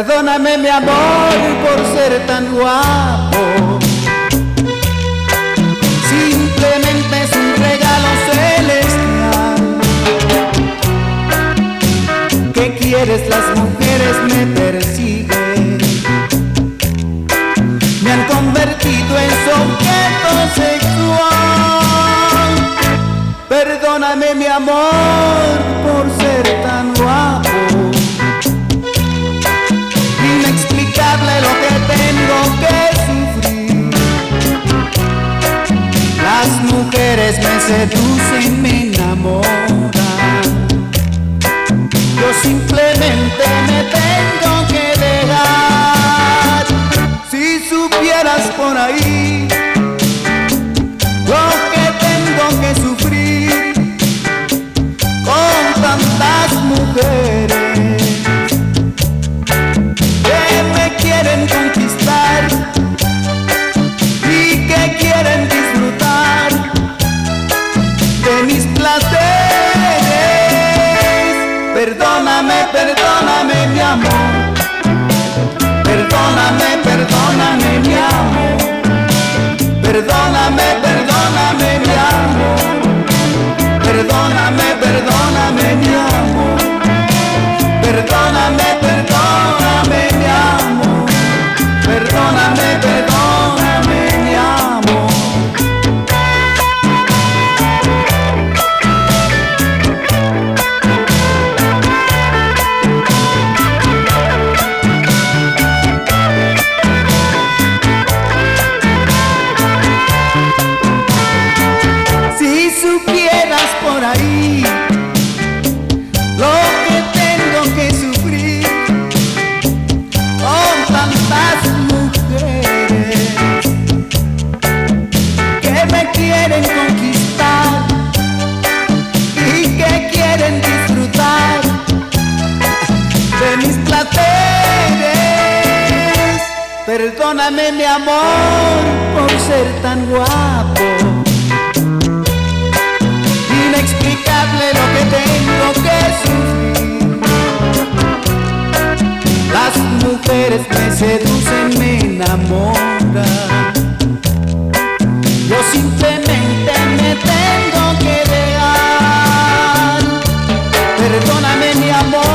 Perdóname mi amor por ser tan guapo. Simplemente es un regalo celestial. ¿Qué quieres? Las mujeres me persiguen. lo que tengo que sufrir. Las mujeres me seducen, me enamoran. Yo simplemente me tengo que dejar. Si supieras por ahí lo que tengo que sufrir con tantas mujeres. Perdóname, mi amor. Perdóname, perdóname mi amor. Perdóname me seducen, me enamoran. Yo simplemente me tengo que dejar. Perdóname mi amor.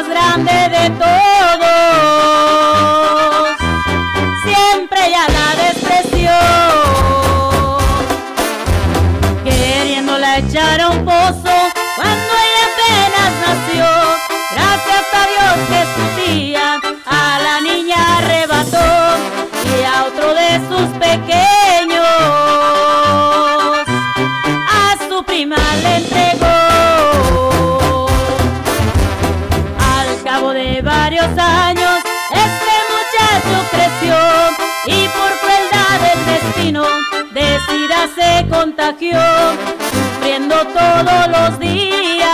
Más grande de todos contagió, sufriendo todos los días.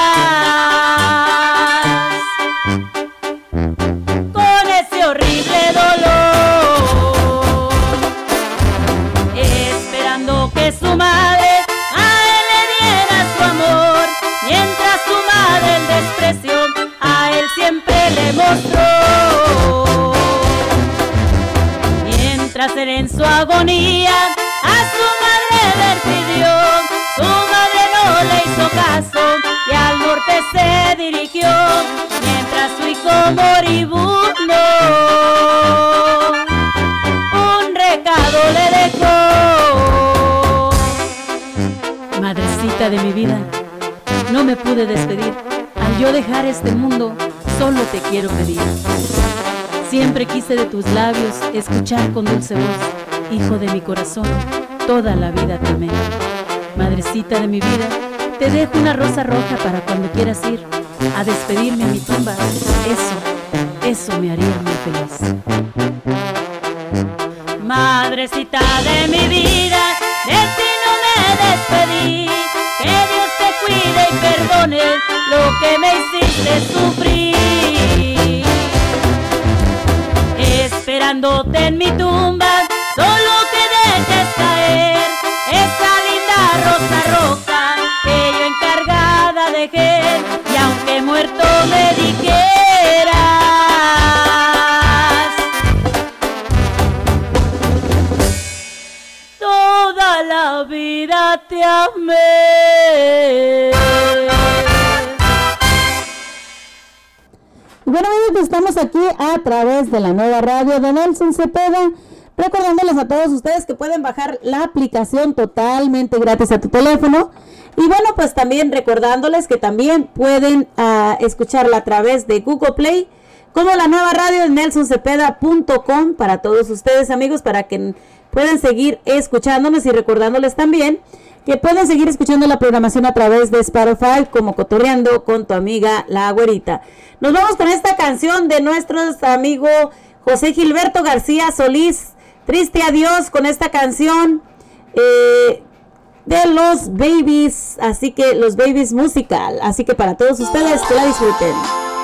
Con ese horrible dolor, esperando que su madre a él le diera su amor, mientras su madre el desprecio a él siempre le mostró. Mientras él en su agonía moribundo un recado le dejó. Madrecita de mi vida, no me pude despedir. Al yo dejar este mundo, solo te quiero pedir. Siempre quise de tus labios escuchar con dulce voz, hijo de mi corazón, toda la vida te. Madrecita de mi vida, te dejo una rosa roja para cuando quieras ir a despedirme a mi tumba. Eso, eso me haría muy feliz. Madrecita de mi vida, de ti no me despedí. Que Dios te cuide y perdone lo que me hiciste sufrir. Esperándote en mi tumba, solo que dejes caer esa linda rosa roja que yo encargada dejé muerto me dijeras toda la vida te amé. Bueno, amigos, estamos aquí a través de la nueva radio de Nelson Cepeda. Recordándoles a todos ustedes que pueden bajar la aplicación totalmente gratis a tu teléfono. Y bueno, pues también recordándoles que también pueden ah, escucharla a través de Google Play, como la nueva radio de nelsoncepeda.com para todos ustedes amigos, para que puedan seguir escuchándonos y recordándoles también que pueden seguir escuchando la programación a través de Spotify como Cotorreando con tu amiga La Güerita. Nos vamos con esta canción de nuestro amigo José Gilberto García Solís. Triste adiós con esta canción eh, de los babies. Así que los babies musical. Así que para todos ustedes que la disfruten.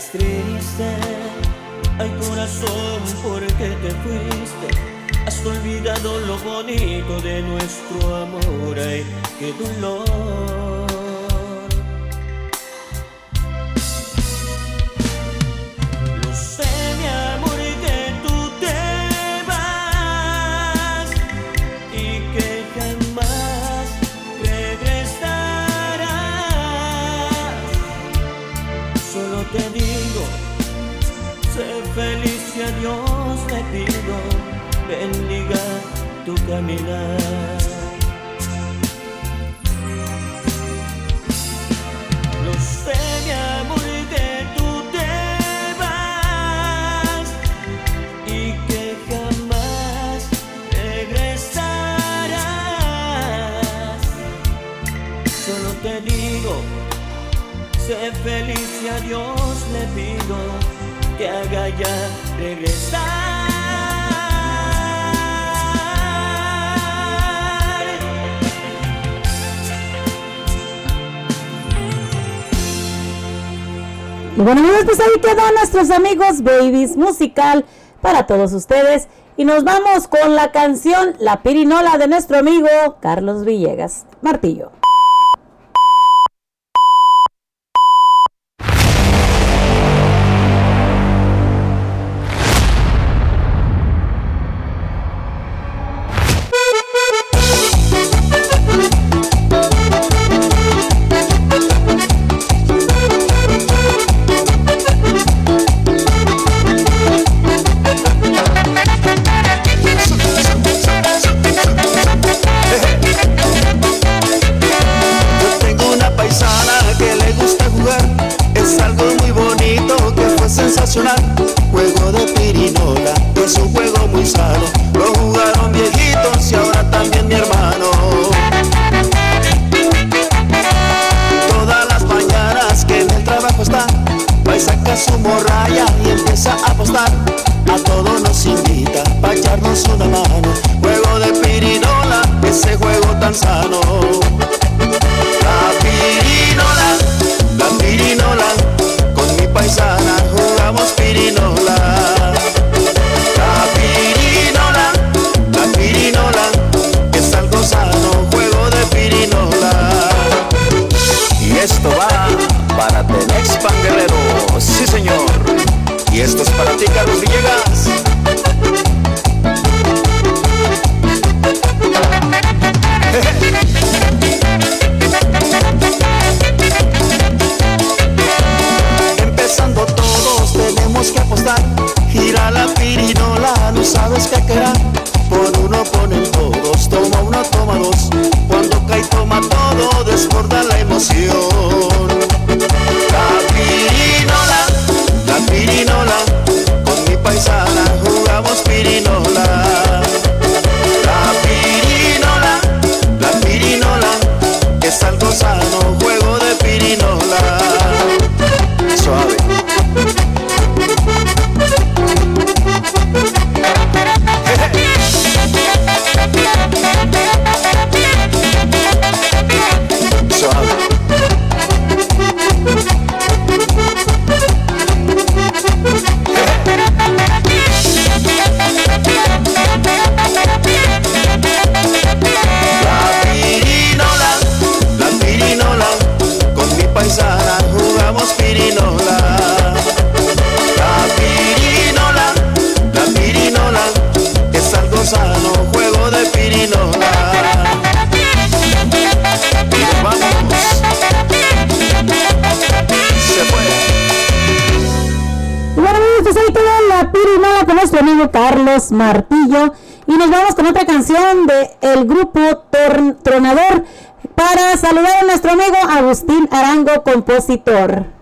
Dejas triste, ay corazón, ¿por qué te fuiste? Has olvidado lo bonito de nuestro amor, ay, qué dolor. feliz a Dios le pido, bendiga tu caminar. Lo sé, mi amor, que tú te vas y que jamás regresarás. Solo te digo, sé feliz y a Dios le pido te haga ya regresar. Y bueno amigos, pues ahí quedó nuestros amigos Babies Musical para todos ustedes. Y nos vamos con la canción La Pirinola de nuestro amigo Carlos Villegas Martillo. Martillo. Y nos vamos con otra canción de el grupo Tronador para saludar a nuestro amigo Agustín Arango, compositor.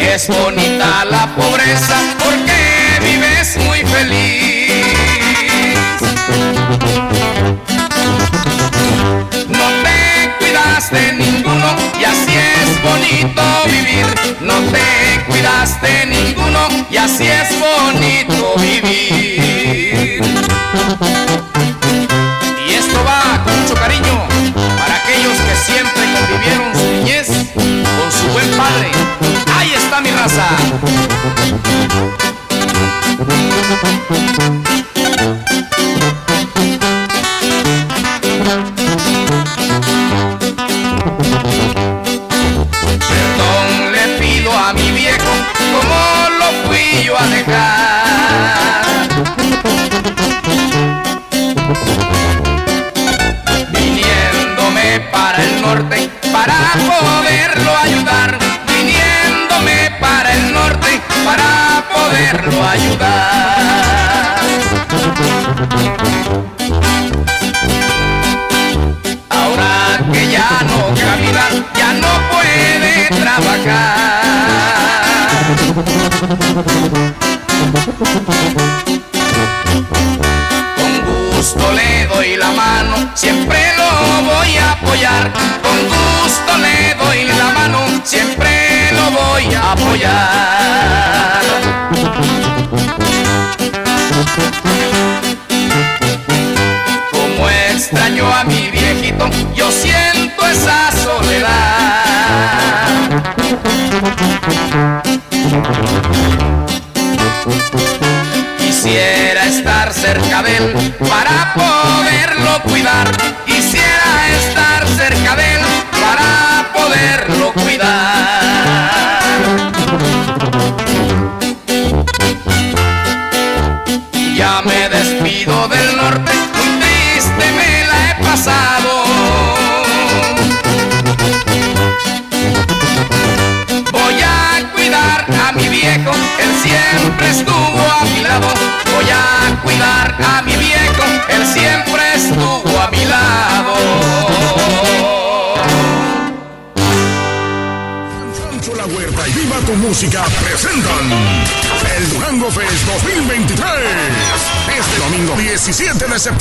Es bonita la pobreza porque vives muy feliz. No te cuidas de ninguno y así es bonito vivir. No te cuidas de ninguno y así es bonito está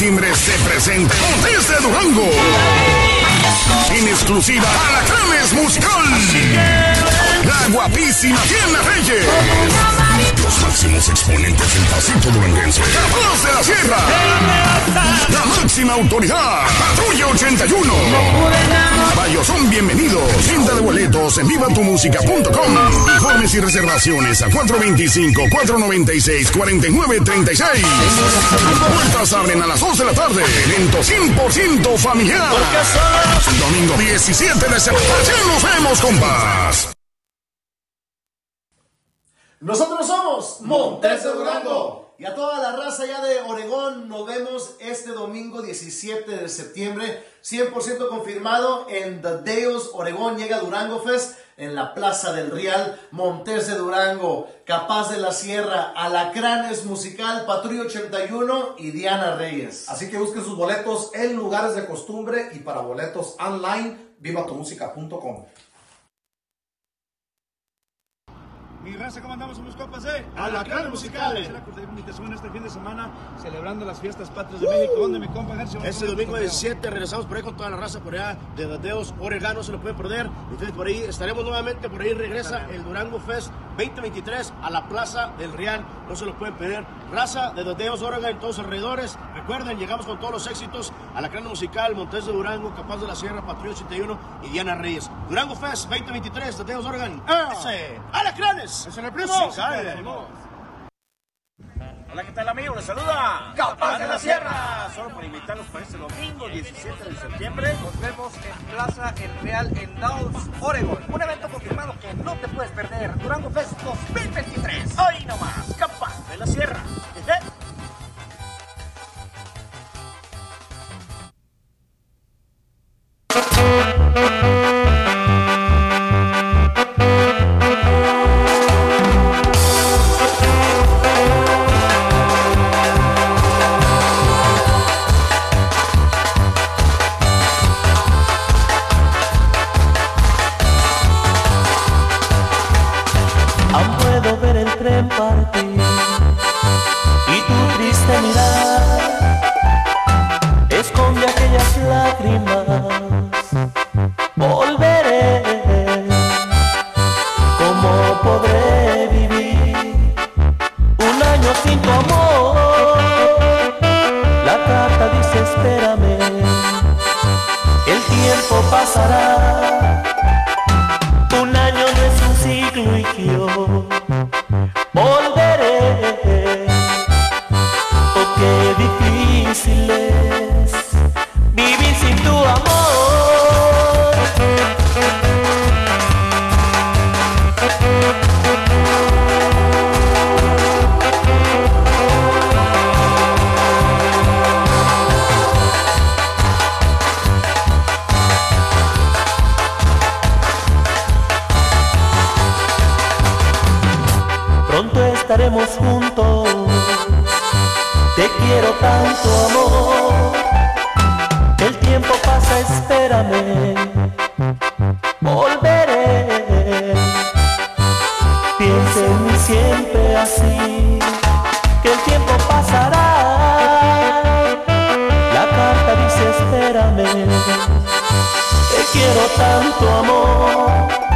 17 de septiembre se presenta desde Durango. En exclusiva Alacranes Musical. La guapísima Diana Reyes. Los máximos exponentes del pasito duranguense. La voz de la sierra. La máxima autoridad. Patrulla 81. Bienvenidos. Venta de boletos en vivatumusica.com. Informes y reservaciones a 425-496-4936. Puertas abren a las 2 de la tarde. Evento 100% familiar. Domingo 17 de septiembre. Nos vemos, compas. Nosotros somos Montes Durango. Y a toda la raza ya de Oregón nos vemos este domingo 17 de septiembre. 100% confirmado en The Deos Oregón. Llega Durango Fest en la Plaza del Real. Montes de Durango, Capaz de la Sierra, Alacranes Musical, Patrulla 81 y Diana Reyes. Así que busquen sus boletos en lugares de costumbre y para boletos online, vivatumusica.com. Mi raza, ¿cómo andamos? Somos Alacranes Musicales. Es la cordial invitación este fin de semana celebrando las fiestas patrias de México. ¿Dónde mi compa Gercio? Este domingo 17 regresamos por ahí con toda la raza por allá de Dadeos, Oregón, no se lo pueden perder. Entonces por ahí estaremos nuevamente, por ahí regresa el Durango Fest 2023 a la Plaza del Real, no se lo pueden perder. Raza de Dadeos, Oregón en todos alrededores. Recuerden, llegamos con todos los éxitos a la crana musical, Montes de Durango, Capaz de la Sierra, Patrulla 81 y Diana Reyes. Durango Fest 2023, Dadeos, Oregón. ¡Ese! ¡Es en el primo! Hola, ¿qué tal amigos? Les saluda Capaz de la Sierra. Solo para invitarlos para este domingo 17 de septiembre. Nos vemos en Plaza El Real en Dawes, Oregon. Un evento confirmado que no te puedes perder. Durango Fest 2023. Hoy nomás, Capaz de la Sierra. pronto estaremos juntos. Te quiero tanto amor, el tiempo pasa, espérame, volveré. Piensa en mí siempre así, que el tiempo pasará. La carta dice espérame, te quiero tanto amor.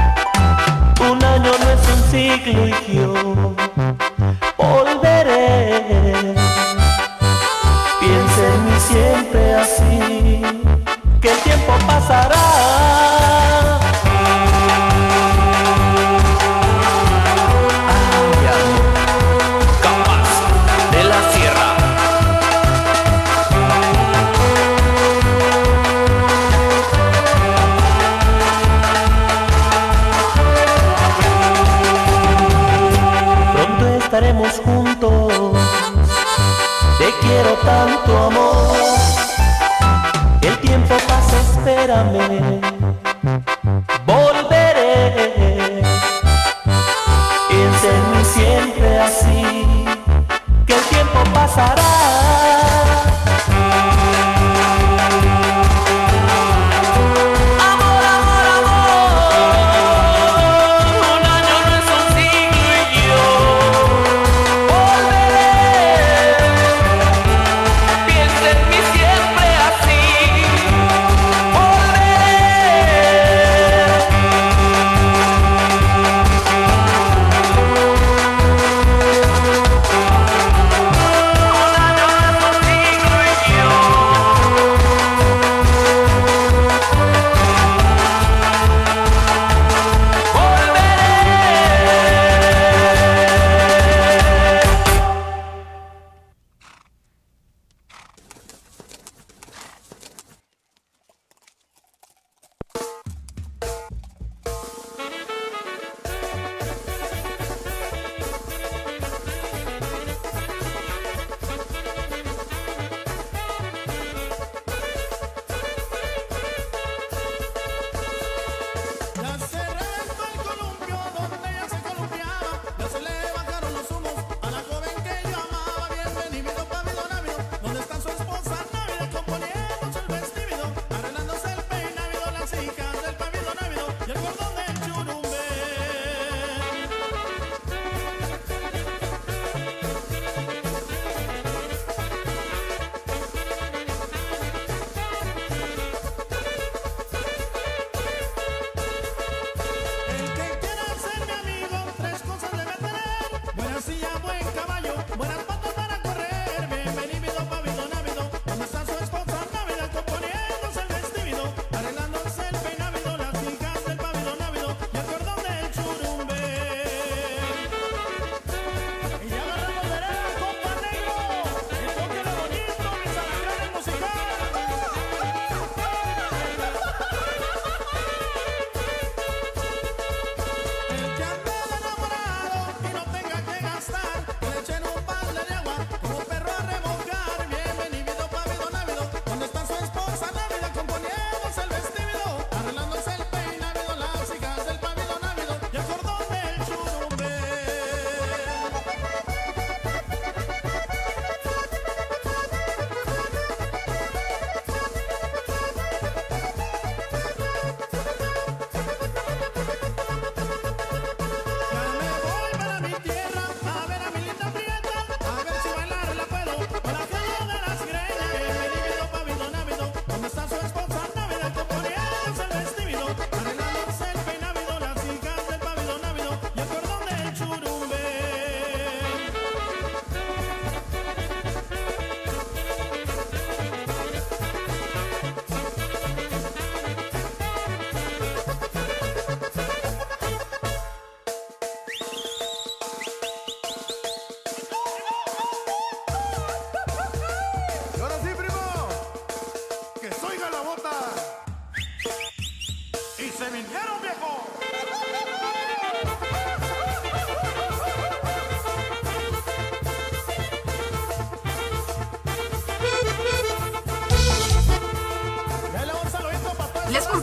Lucio. policía, buen caballo, buenas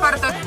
¿Eh?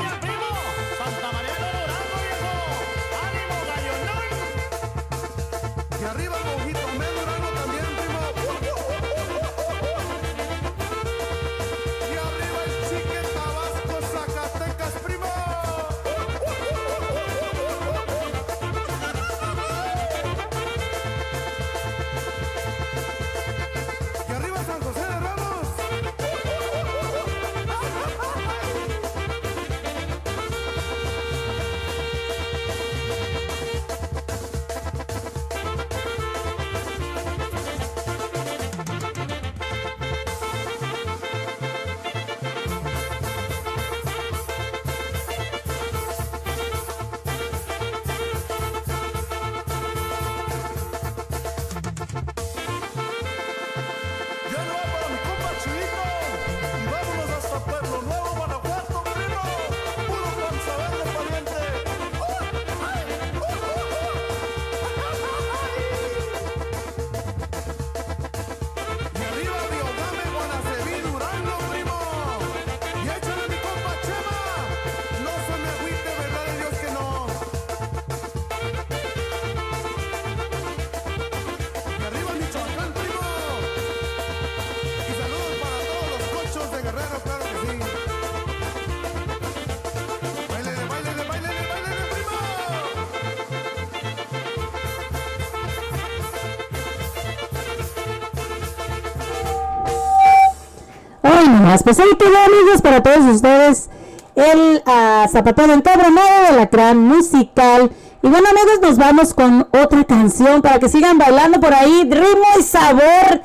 Nomás, pues ahí amigos, para todos ustedes. El ah, zapatero encabronado de la gran musical. Y bueno, amigos, nos vamos con otra canción para que sigan bailando por ahí. Ritmo y sabor,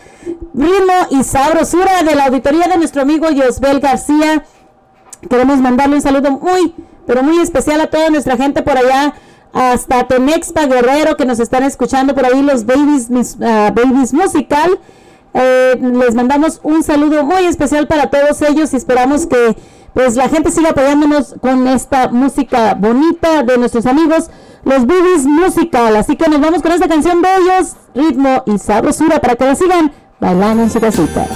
ritmo y sabrosura de la auditoría de nuestro amigo Yosbel García. Queremos mandarle un saludo muy, pero muy especial a toda nuestra gente por allá, hasta Temexpa Guerrero, que nos están escuchando por ahí, los Babies, mis, ah, babies Musical. Eh, les mandamos un saludo muy especial para todos ellos y esperamos que pues la gente siga apoyándonos con esta música bonita de nuestros amigos, los Babies Musical. Así que nos vamos con esta canción de ellos, ritmo y sabrosura, para que la sigan bailando en su casita.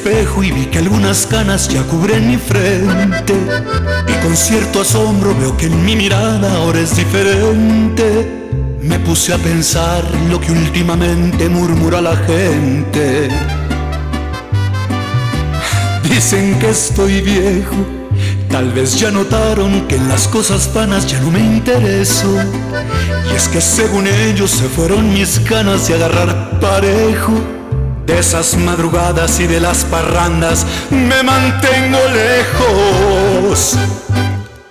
Espejo y vi que algunas canas ya cubren mi frente. Y con cierto asombro veo que en mi mirada ahora es diferente. Me puse a pensar lo que últimamente murmura la gente. Dicen que estoy viejo, tal vez ya notaron que en las cosas vanas ya no me intereso. Y es que según ellos se fueron mis ganas de agarrar parejo. De esas madrugadas y de las parrandas me mantengo lejos.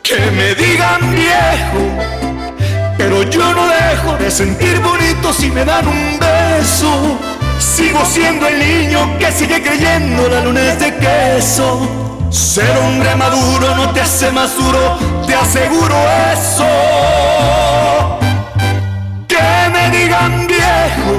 Que me digan viejo, pero yo no dejo de sentir bonito si me dan un beso. Sigo siendo el niño que sigue creyendo la luna es de queso. Ser hombre maduro no te hace más duro, te aseguro eso. Que me digan viejo,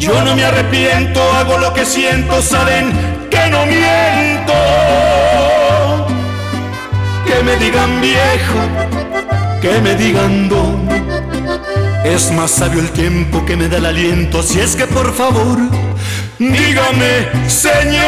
yo no me arrepiento, hago lo que siento, saben que no miento. Que me digan viejo, que me digan don. Es más sabio el tiempo que me da el aliento, si es que por favor, dígame, Señor.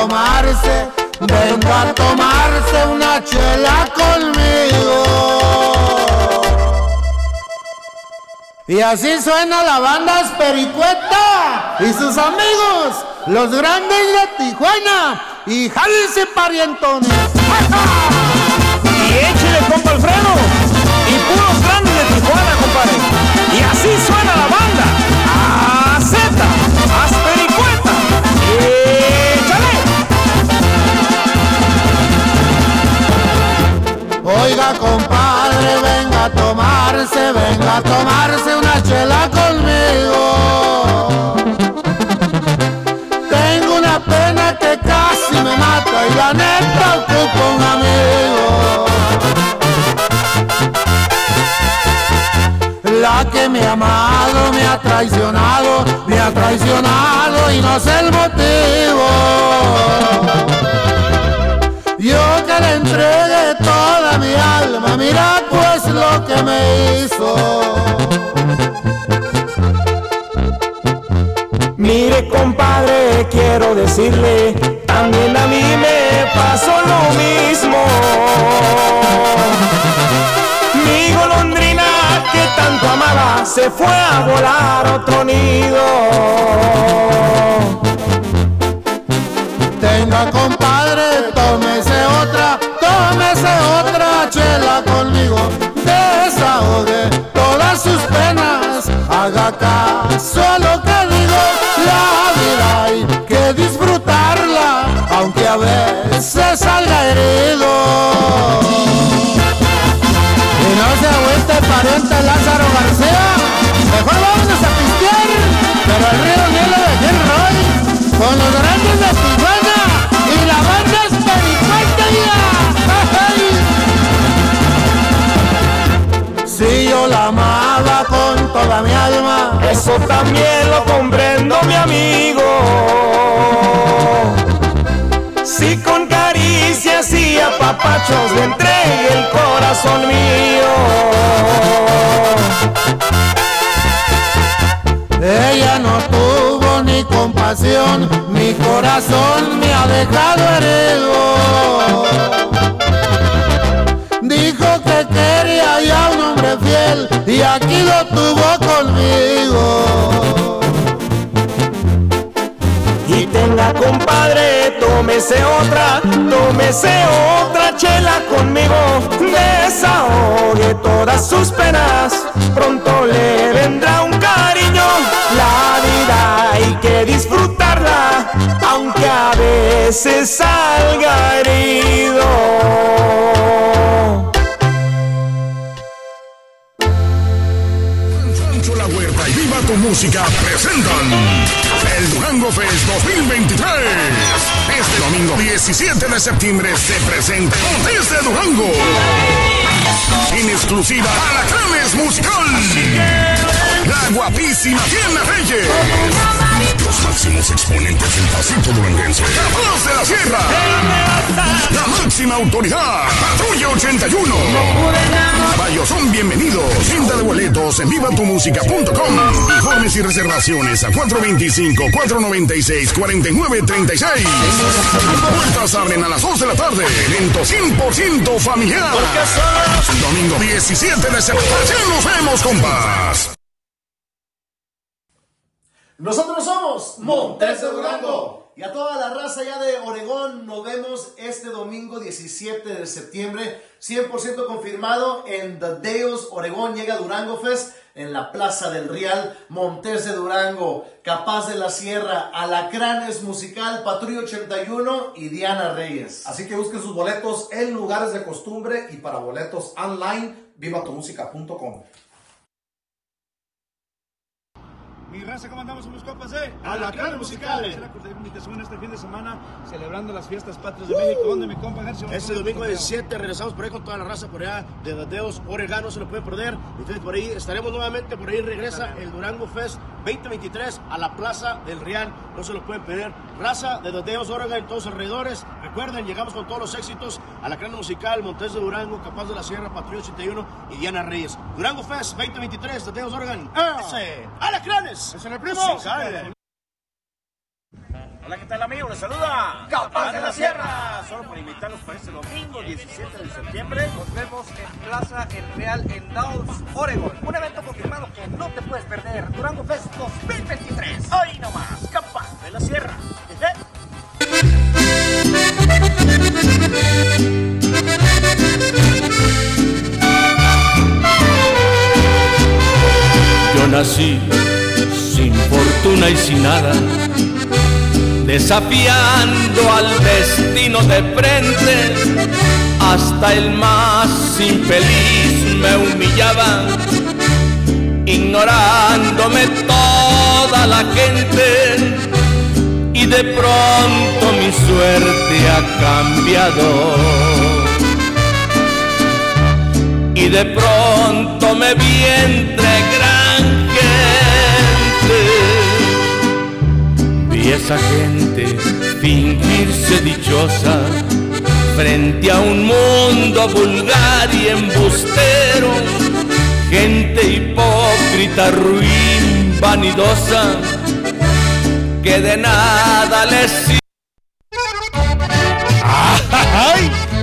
Tomarse, venga a tomarse una chela conmigo. Y así suena la banda Espericueta y sus amigos, los grandes de Tijuana y jálense parientones. Y échale, compa Alfredo. Y puros grandes de Tijuana, compadre. Y así suena Oiga compadre, venga a tomarse, venga a tomarse una chela conmigo. Tengo una pena que casi me mata y la neta ocupo un amigo. La que me ha amado, me ha traicionado, me ha traicionado y no sé el motivo. Yo que le entregué toda mi alma, mira pues lo que me hizo. Mire compadre, quiero decirle, también a mí me pasó lo mismo. Mi golondrina que tanto amaba se fue a volar otro nido. Tenga compadre, tómese otra, tómese otra chela conmigo. Desahogue todas sus penas, haga caso a lo que digo. La vida hay que disfrutarla, aunque a veces salga herido. Y no se agüite pariente Lázaro García, mejor vámonos a pistear, pero el río Nilo de Gilroy, con los grandes de Tijuana toda mi alma, Eso también lo comprendo, mi amigo. Si con caricias y apapachos le entregué el corazón mío. Ella no tuvo ni compasión, mi corazón me ha dejado herido. Dijo que quería ya un hombre fiel y aquí lo tuvo conmigo. Y tenga compadre, tómese otra, tómese otra chela conmigo. Desahogue todas sus penas, pronto le vendrá un que disfrutarla, aunque a veces salga herido. Sancho La Huerta y Viva tu Música presentan el Durango Fest 2023. Este domingo 17 de septiembre se presenta desde Durango. En exclusiva Alacranes Musical. La guapísima Diana Reyes. Los máximos exponentes del pasito duranguense. Capaz de la Sierra. La máxima autoridad. Patrulla 81. Varios son bienvenidos. Venta de boletos en vivatumusica.com. Informes y reservaciones a 425-496-4936. Puertas abren a las 2 de la tarde. Evento 100% familiar. Domingo 17 de septiembre. Ya nos vemos, compas. Nosotros somos Montes Durango. Y a toda la raza ya de Oregón nos vemos este domingo 17 de septiembre. 100% confirmado en The Deos Oregón. Llega Durango Fest en la Plaza del Real. Montes de Durango, Capaz de la Sierra, Alacranes Musical, Patrulla 81 y Diana Reyes. Así que busquen sus boletos en lugares de costumbre y para boletos online, vivatumusica.com. Mi raza, ¿cómo andamos? Somos compas de Alacranes Musicales. Es la cordial invitación este fin de semana celebrando las fiestas patrias de México. ¿Dónde mi compa García? Este domingo 17 regresamos por ahí con toda la raza por allá de Dadeos, Oregano, no se lo pueden perder. Entonces por ahí estaremos nuevamente, por ahí regresa el Durango Fest 2023 a la Plaza del Real, no se lo pueden perder. Raza de Dadeos, Oregano y todos los alrededores. Recuerden, llegamos con todos los éxitos a la gran musical, Montes de Durango, Capaz de la Sierra, Patrulla 81 y Diana Reyes. Durango Fest 2023, Dadeos, Oregon. ¡Ese! ¡Es en el primo! Hola, ¿qué tal amigos? Les saluda Capaz de la Sierra. Solo por invitarlos para este domingo 17 de septiembre. Nos vemos en Plaza El Real en Dawes, Oregon. Un evento confirmado que no te puedes perder. Durango Fest 2023. Hoy nomás, Capaz de la Sierra. Yo nací fortuna y sin nada, desafiando al destino de frente, hasta el más infeliz me humillaba, ignorándome toda la gente, y de pronto mi suerte ha cambiado. Y de pronto me vi entre y esa gente fingirse dichosa frente a un mundo vulgar y embustero, gente hipócrita, ruin, vanidosa, que de nada les sirve.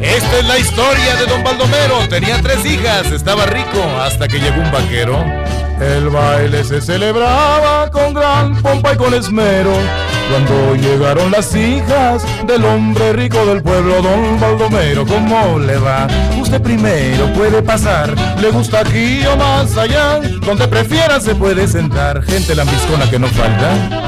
Esta es la historia de don Baldomero. Tenía tres hijas, estaba rico hasta que llegó un vaquero. El baile se celebraba con gran pompa y con esmero. Cuando llegaron las hijas del hombre rico del pueblo, don Baldomero, ¿cómo le va? Usted primero puede pasar, le gusta aquí o más allá, donde prefiera se puede sentar, gente lambiscona que no falta.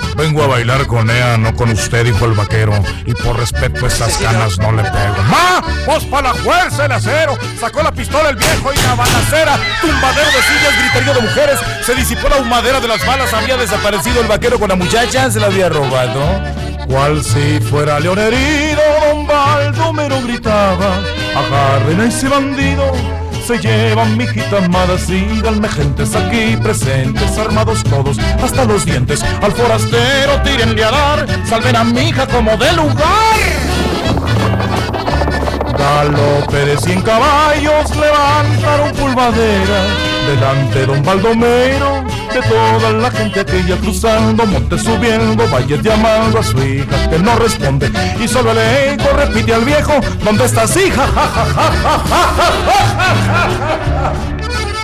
Vengo a bailar con ella, no con usted, dijo el vaquero. Y por respeto a esas ganas no le pego. ¡Ma! ¡Pues para la fuerza el acero! Sacó la pistola el viejo y la balacera. Tumbadero de sillas, griterío de mujeres. Se disipó la humadera de las balas. Había desaparecido el vaquero con la muchacha. Se la había robado. Cual si fuera león herido, don Baldomero gritaba. Agarren a ese bandido se llevan mi hijita amada, síganme gentes aquí presentes, armados todos hasta los dientes. Al forastero tírenle a dar, salven a mi hija como de lugar. Galope de cien caballos levantaron pulvadera delante don Baldomero de toda la gente aquella cruzando montes subiendo valles llamando a su hija que no responde y solo el eco repite al viejo ¿dónde estás hija? Ja, ja, ja,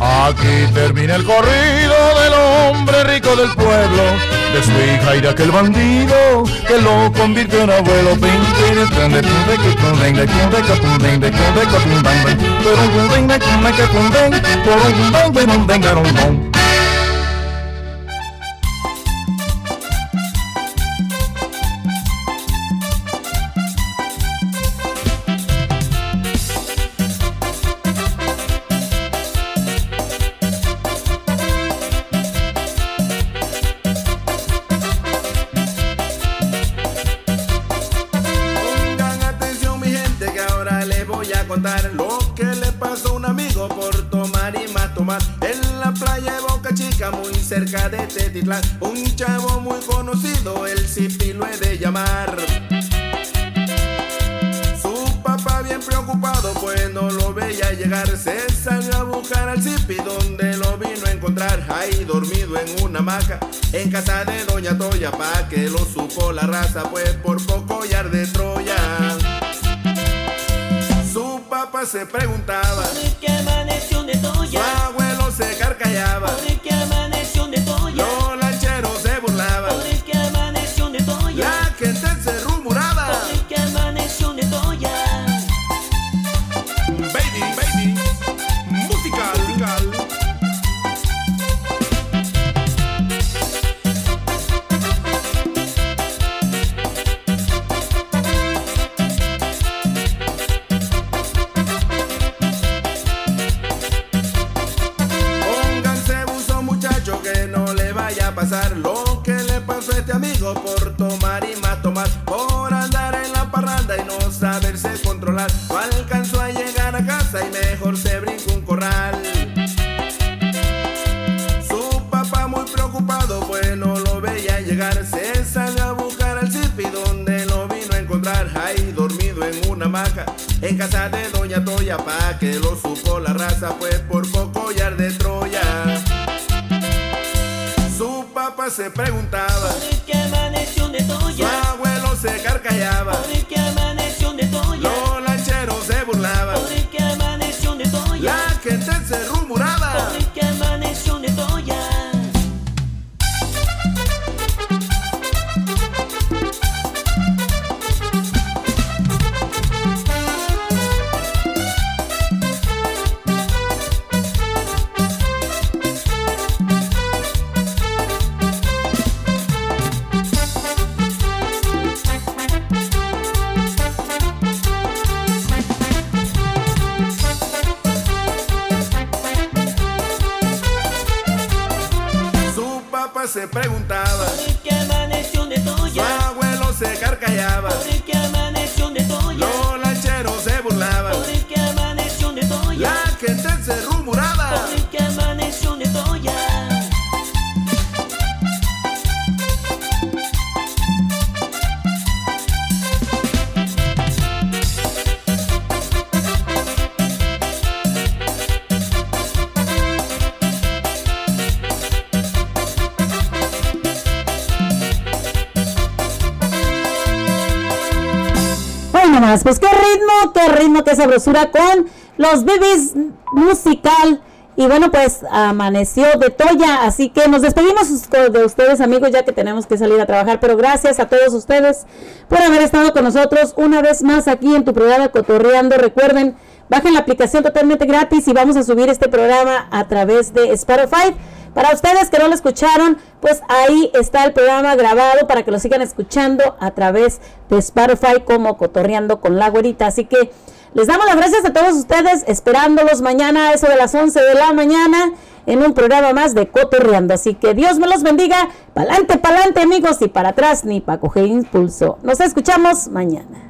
Aquí termina el corrido del hombre rico del pueblo, de su hija y de aquel bandido que lo convirtió en abuelo. En una hamaca en casa de Doña Toya pa' que lo supo la raza pues por poco ya de Troya su papá se preguntaba que amaneció de Toya. Ritmo, qué sabrosura con los bebés musical. Y bueno, pues amaneció de Toya, así que nos despedimos de ustedes amigos ya que tenemos que salir a trabajar, pero gracias a todos ustedes por haber estado con nosotros una vez más aquí en tu programa Cotorreando. Recuerden, bajen la aplicación totalmente gratis y vamos a subir este programa a través de Spotify. Para ustedes que no lo escucharon, pues ahí está el programa grabado para que lo sigan escuchando a través de Spotify como Cotorreando con la Güerita. Así que les damos las gracias a todos ustedes, esperándolos mañana a eso de las 11 de la mañana en un programa más de Cotorreando. Así que Dios me los bendiga. Pa'lante, pa'lante, amigos, y para atrás ni para coger impulso. Nos escuchamos mañana.